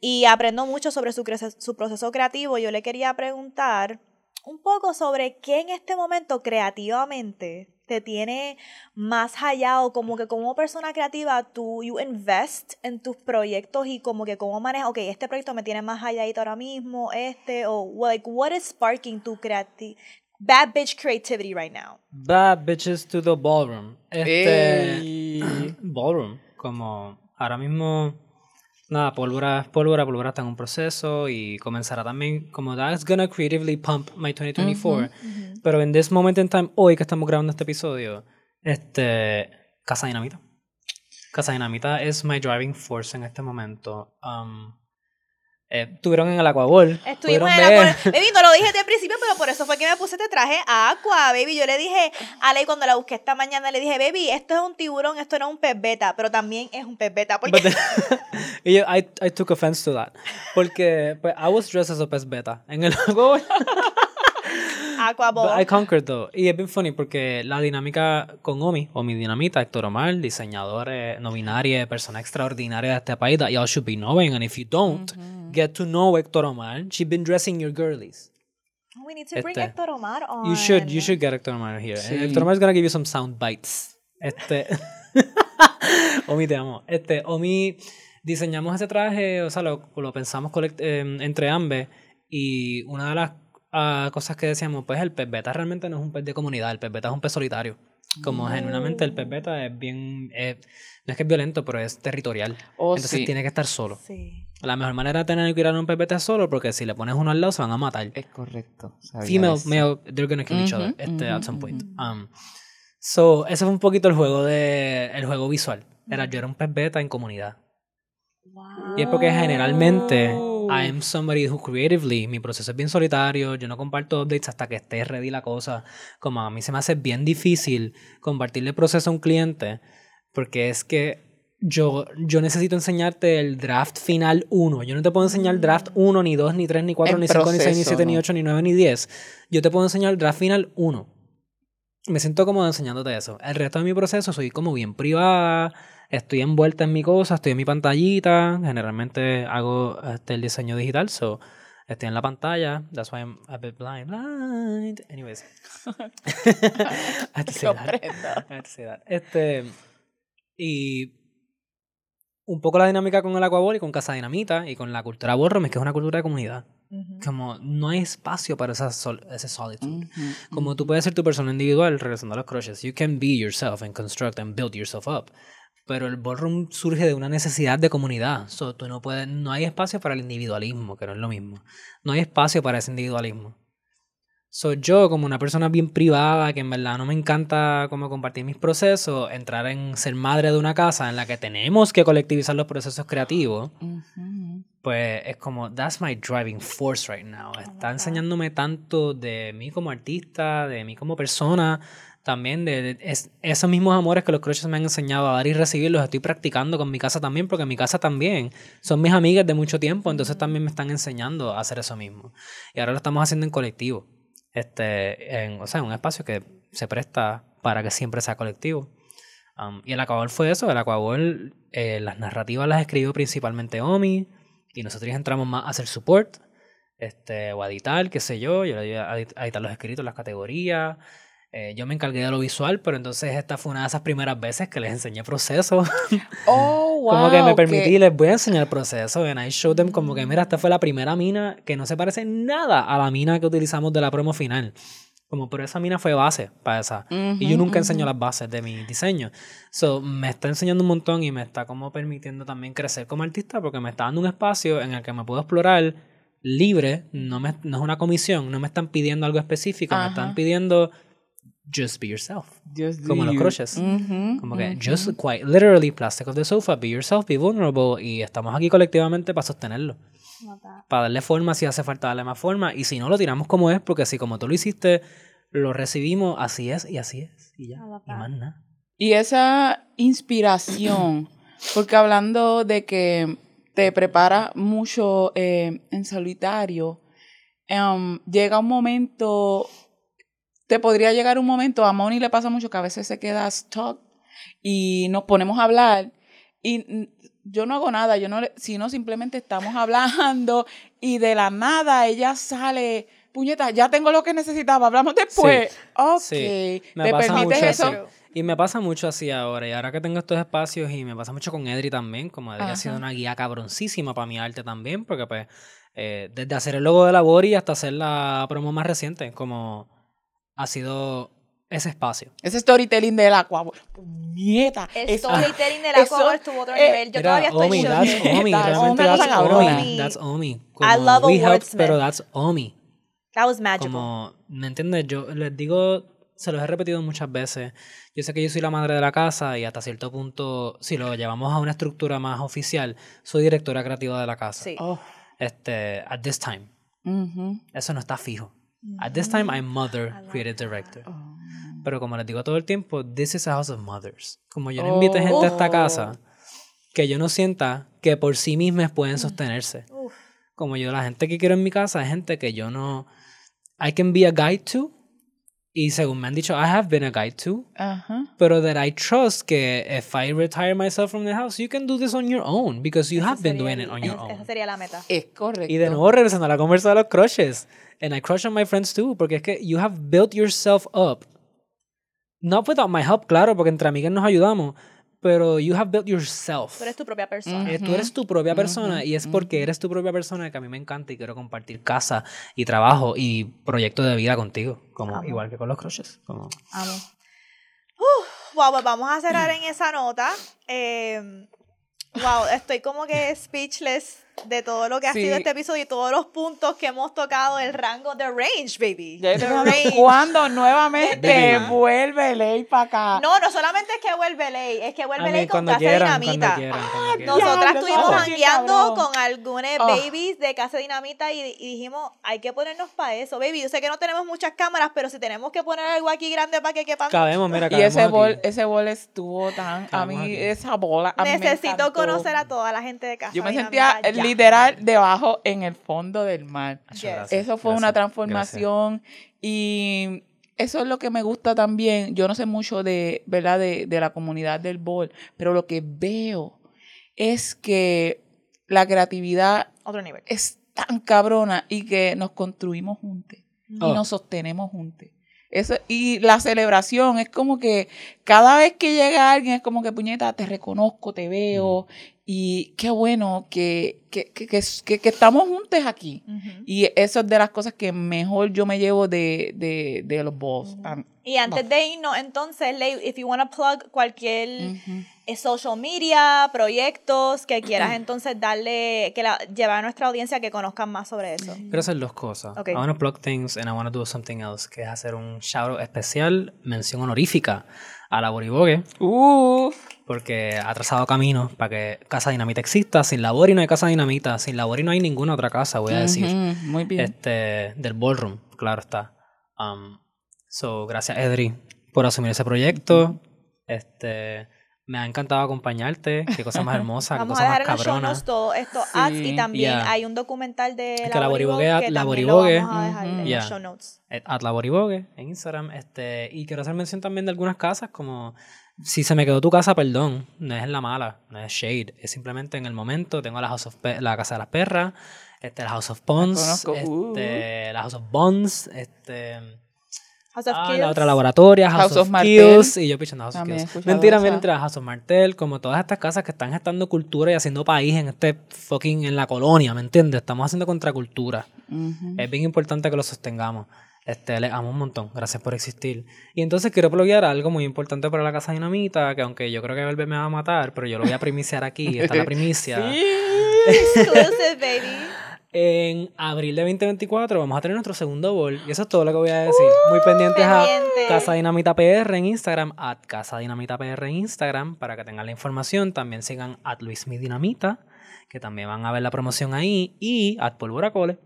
y aprendo mucho sobre su, su proceso creativo. Yo le quería preguntar un poco sobre qué en este momento creativamente te tiene más hallado, como que como persona creativa tú you invest en tus proyectos y como que cómo manejas, ok, este proyecto me tiene más halladito ahora mismo, este, o like, what is sparking tu creatividad bad bitch creativity right now. Bad bitches to the ballroom. Este. Ballroom. Como ahora mismo. Nada, pólvora, pólvora, pólvora está en un proceso y comenzará también como that's gonna creatively pump my 2024. Pero en this moment in time, hoy que estamos grabando este episodio, este, Casa Dinamita. Casa Dinamita es my driving force en este momento. Um, eh, estuvieron en el Aquaball. Estuvimos en el Aquaball. Baby, no lo dije desde el principio, pero por eso fue que me puse este traje Aqua, baby. Yo le dije a Ley cuando la busqué esta mañana, le dije, baby, esto es un tiburón, esto no es un pez beta, pero también es un pez beta. Porque... y yo, I, I took offense to that. Porque pues, I was dressed as a pez beta en el Aquaball. Aquaball. I conquered though. Y es bien funny porque la dinámica con Omi, Omi Dinamita, Héctor Omar, diseñador eh, no binario, persona extraordinaria de este país, that y'all should be knowing. And if you don't, get to know Héctor Omar. She's been dressing your girlies. Oh, we need to bring este, Héctor Omar on. You should, you should get Héctor Omar here. Sí. Héctor Omar is gonna give you some sound bites. Este. Omi, te amo. Este, Omi, diseñamos ese traje, o sea, lo, lo pensamos eh, entre ambas. Y una de las uh, cosas que decíamos, pues el pez beta realmente no es un pez de comunidad, el pez beta es un pez solitario. Como genuinamente el pez beta es bien, no es que es violento, pero es territorial. Oh, Entonces tiene que estar solo. La mejor manera de tener que cuidar a un pez beta es solo, porque si le pones uno al lado se van a matar. Es correcto. Female, male, they're gonna kill each other este, at some point. Um, so, ese fue un poquito el juego de, el juego visual. Era, yo era un pez beta en comunidad. Y es porque generalmente I am somebody who creatively, mi proceso es bien solitario, yo no comparto updates hasta que esté ready la cosa. Como a mí se me hace bien difícil compartirle proceso a un cliente, porque es que yo, yo necesito enseñarte el draft final 1. Yo no te puedo enseñar el draft 1, ni 2, ni 3, ni 4, ni 5, ni 6, ni 7, ni 8, ni 9, ni 10. Yo te puedo enseñar el draft final 1. Me siento cómodo enseñándote eso. El resto de mi proceso soy como bien privada estoy envuelta en mi cosa, estoy en mi pantallita, generalmente hago este, el diseño digital, so estoy en la pantalla, that's why I'm a bit blind. Blind. Anyways. Este, y un poco la dinámica con el Aquaball y con Casa Dinamita y con la cultura Borrom es que es una cultura de comunidad. Como no hay espacio para esa ese solitude. Como tú puedes ser tu persona individual, regresando a los crochets. You can be yourself and construct and build yourself up pero el ballroom surge de una necesidad de comunidad. So, tú no, puedes, no hay espacio para el individualismo, que no es lo mismo. No hay espacio para ese individualismo. Soy yo, como una persona bien privada, que en verdad no me encanta como compartir mis procesos, entrar en ser madre de una casa en la que tenemos que colectivizar los procesos creativos, pues es como, that's my driving force right now. Está enseñándome tanto de mí como artista, de mí como persona, también de, esos mismos amores que los crochets me han enseñado a dar y recibir, los estoy practicando con mi casa también, porque mi casa también son mis amigas de mucho tiempo, entonces también me están enseñando a hacer eso mismo. Y ahora lo estamos haciendo en colectivo, este, en, o sea, en un espacio que se presta para que siempre sea colectivo. Um, y el Aquabol fue eso, el Aquabol, eh, las narrativas las escribió principalmente Omi, y nosotros entramos más a hacer support, este, o a editar, qué sé yo, yo le a editar los escritos, las categorías, eh, yo me encargué de lo visual, pero entonces esta fue una de esas primeras veces que les enseñé proceso. Oh, wow. como que me permití, les voy a enseñar proceso. And I showed them como que, mira, esta fue la primera mina que no se parece nada a la mina que utilizamos de la promo final. Como, pero esa mina fue base para esa. y yo nunca enseño las bases de mi diseño. So, me está enseñando un montón y me está como permitiendo también crecer como artista porque me está dando un espacio en el que me puedo explorar libre. No, me, no es una comisión, no me están pidiendo algo específico, me están pidiendo just be yourself. como los crushes. como que just quite literally plastic of the sofa, be yourself, be vulnerable y estamos aquí colectivamente para sostenerlo. Para darle forma si hace falta darle más forma y si no lo tiramos como es porque si como tú lo hiciste lo recibimos así es y así es y ya y más nada. Y esa inspiración, porque hablando de que te prepara mucho eh, en solitario, em, llega un momento te podría llegar un momento, a Moni le pasa mucho que a veces se queda stuck y nos ponemos a hablar y yo no hago nada, yo no, sino simplemente estamos hablando y de la nada ella sale, puñeta, ya tengo lo que necesitaba, hablamos después. Ok, ¿te permites eso? Y me pasa mucho así ahora, y ahora que tengo estos espacios, y me pasa mucho con Edri también, como Edri ha sido una guía cabroncísima para mi arte también, porque pues, eh, desde hacer el logo de la Bori hasta hacer la promo más reciente, como ha sido ese espacio. Ese storytelling del agua. Nieta. El storytelling del agua estuvo otro nivel. Yo todavía estoy Omi, that's Omi. Realmente that's Omi. That's Omi. I love we help, pero that's Omi. That was magical. Como, ¿me entiendes? Yo les digo, se los he repetido muchas veces. Yo sé que yo soy la madre de la casa y hasta cierto punto, si lo llevamos a una estructura más oficial, soy directora creativa de la casa. Sí. Oh. Este, at this time. Eso no está fijo. At this time, I'm mother, creative director. Oh. Pero como les digo todo el tiempo, this is a house of mothers. Como yo no invito gente a esta oh. casa, que yo no sienta que por sí mismas pueden mm. sostenerse. Como yo, la gente que quiero en mi casa es gente que yo no... I can be a guide to, y según me han dicho, I have been a guide too. Pero that I trust que if I retire myself from the house, you can do this on your own because you have been doing it on your own. Esa sería la meta. Es correcto. Y de nuevo regresando a la conversa de los crushes. And I crush on my friends too, porque es que you have built yourself up. Not without my help, claro, porque entre amigas nos ayudamos pero you have built yourself. Tú eres tu propia persona. Eh, tú eres tu propia persona y es porque eres tu propia persona que a mí me encanta y quiero compartir casa y trabajo y proyecto de vida contigo, como igual que con los crushes. Como... Amo. wow, pues vamos a cerrar en esa nota. Eh, wow, estoy como que speechless de todo lo que ha sido este episodio y todos los puntos que hemos tocado, el rango de range, baby. Cuando nuevamente vuelve Ley para acá. No, no solamente es que vuelve Ley, es que vuelve Ley con Casa Dinamita. Nosotras estuvimos hangueando con algunos ah. babies de Casa Dinamita y, dijimos, hay que ponernos para eso, baby. Yo sé que no tenemos muchas cámaras, pero si tenemos que poner algo aquí grande para que quepan. Cabemos, mira, Y ese bol, ese bol estuvo tan. a mí, esa bola. Necesito conocer a toda la gente de Casa Yo me sentía literal debajo en el fondo del mar. Eso fue una transformación y eso es lo que me gusta también. Yo no sé mucho de, ¿verdad? De, la comunidad del bol, pero lo que veo es que la creatividad es tan cabrona y que nos construimos juntos y oh. nos sostenemos juntos. Eso, y la celebración es como que cada vez que llega alguien es como que puñeta, te reconozco, te veo y qué bueno que, que, que, que, estamos juntos aquí. Y eso es de las cosas que mejor yo me llevo de, de, de los boss. y antes de irnos, entonces, if you want to plug cualquier eh, social media, proyectos que quieras entonces darle, que la, llevar a nuestra audiencia a que conozcan más sobre eso. Quiero hacer dos cosas. I want to plug things and I want to do something else, que es hacer un shout especial, mención honorífica a la Boribogue. Uh. Porque ha trazado caminos para que Casa Dinamita exista. Sin la Bori no hay Casa Dinamita. Sin la Bori no hay ninguna otra casa, voy a decir. Muy bien. Este, del ballroom, claro está. Um, so, gracias, Edri, por asumir ese proyecto. Este me ha encantado acompañarte. Qué cosa más hermosa, qué cosa más cabrona. todo esto y también hay un documental de la, Boribogue, que la Boribogue, vamos a dejar en los show notes. At la Boribogue en Instagram, este y quiero hacer mención también de algunas casas como si se me quedó tu casa, perdón, no es en la mala, no es shade, es simplemente en el momento tengo la House of la casa de las perras, este la House of Ponds, este, la House of Bonds, este ah, la otra laboratoria, House, of, Skills, y yo pichando House of Skills. Mentira, mentira, House of Martel, como todas estas casas que están gestando cultura y haciendo país en este fucking, en la colonia, ¿me entiendes? Estamos haciendo contracultura. Es bien importante que lo sostengamos. Este, les amo un montón. Gracias por existir. Y entonces quiero pluguear algo muy importante para la Casa Dinamita, que aunque yo creo que Belbe me va a matar, pero yo lo voy a primiciar aquí. Está la primicia. Exclusive, baby. En abril de 2024 vamos a tener nuestro segundo bol. Y eso es todo lo que voy a decir. Muy pendientes a Casa Dinamita PR en Instagram, at Casa Dinamita PR en Instagram, para que tengan la información. También sigan at Luis Mi Dinamita, que también van a ver la promoción ahí, y at Pólvora Cole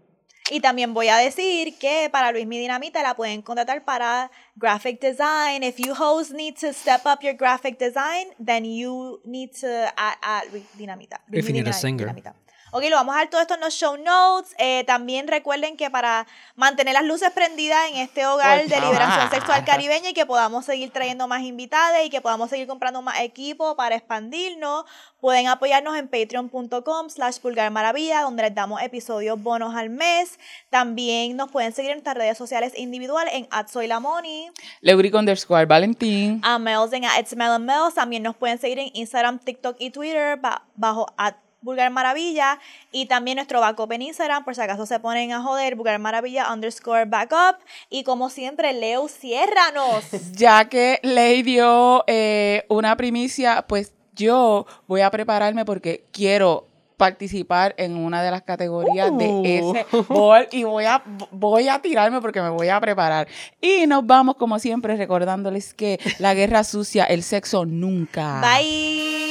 y también voy a decir que para Luis Mi Dinamita la pueden contratar para graphic design. If you hosts need to step up your graphic design, then you need to add, add Luis Dinamita. If you need a singer. Dinamita. Ok, lo vamos a dar todo esto en los show notes. Eh, también recuerden que para mantener las luces prendidas en este hogar de liberación sexual caribeña y que podamos seguir trayendo más invitadas y que podamos seguir comprando más equipo para expandirnos, pueden apoyarnos en patreon.com slash maravilla donde les damos episodios bonos al mes. También nos pueden seguir en nuestras redes sociales individuales en @soylamoni, Leuric underscore Valentín, a Mels en También nos pueden seguir en Instagram, TikTok y Twitter bajo at Vulgar Maravilla y también nuestro backup en Instagram, por si acaso se ponen a joder, Vulgar Maravilla underscore backup. Y como siempre, Leo, ciérranos. Ya que Ley dio eh, una primicia, pues yo voy a prepararme porque quiero participar en una de las categorías de uh. ese bol y voy a, voy a tirarme porque me voy a preparar. Y nos vamos como siempre recordándoles que la guerra sucia, el sexo nunca. Bye.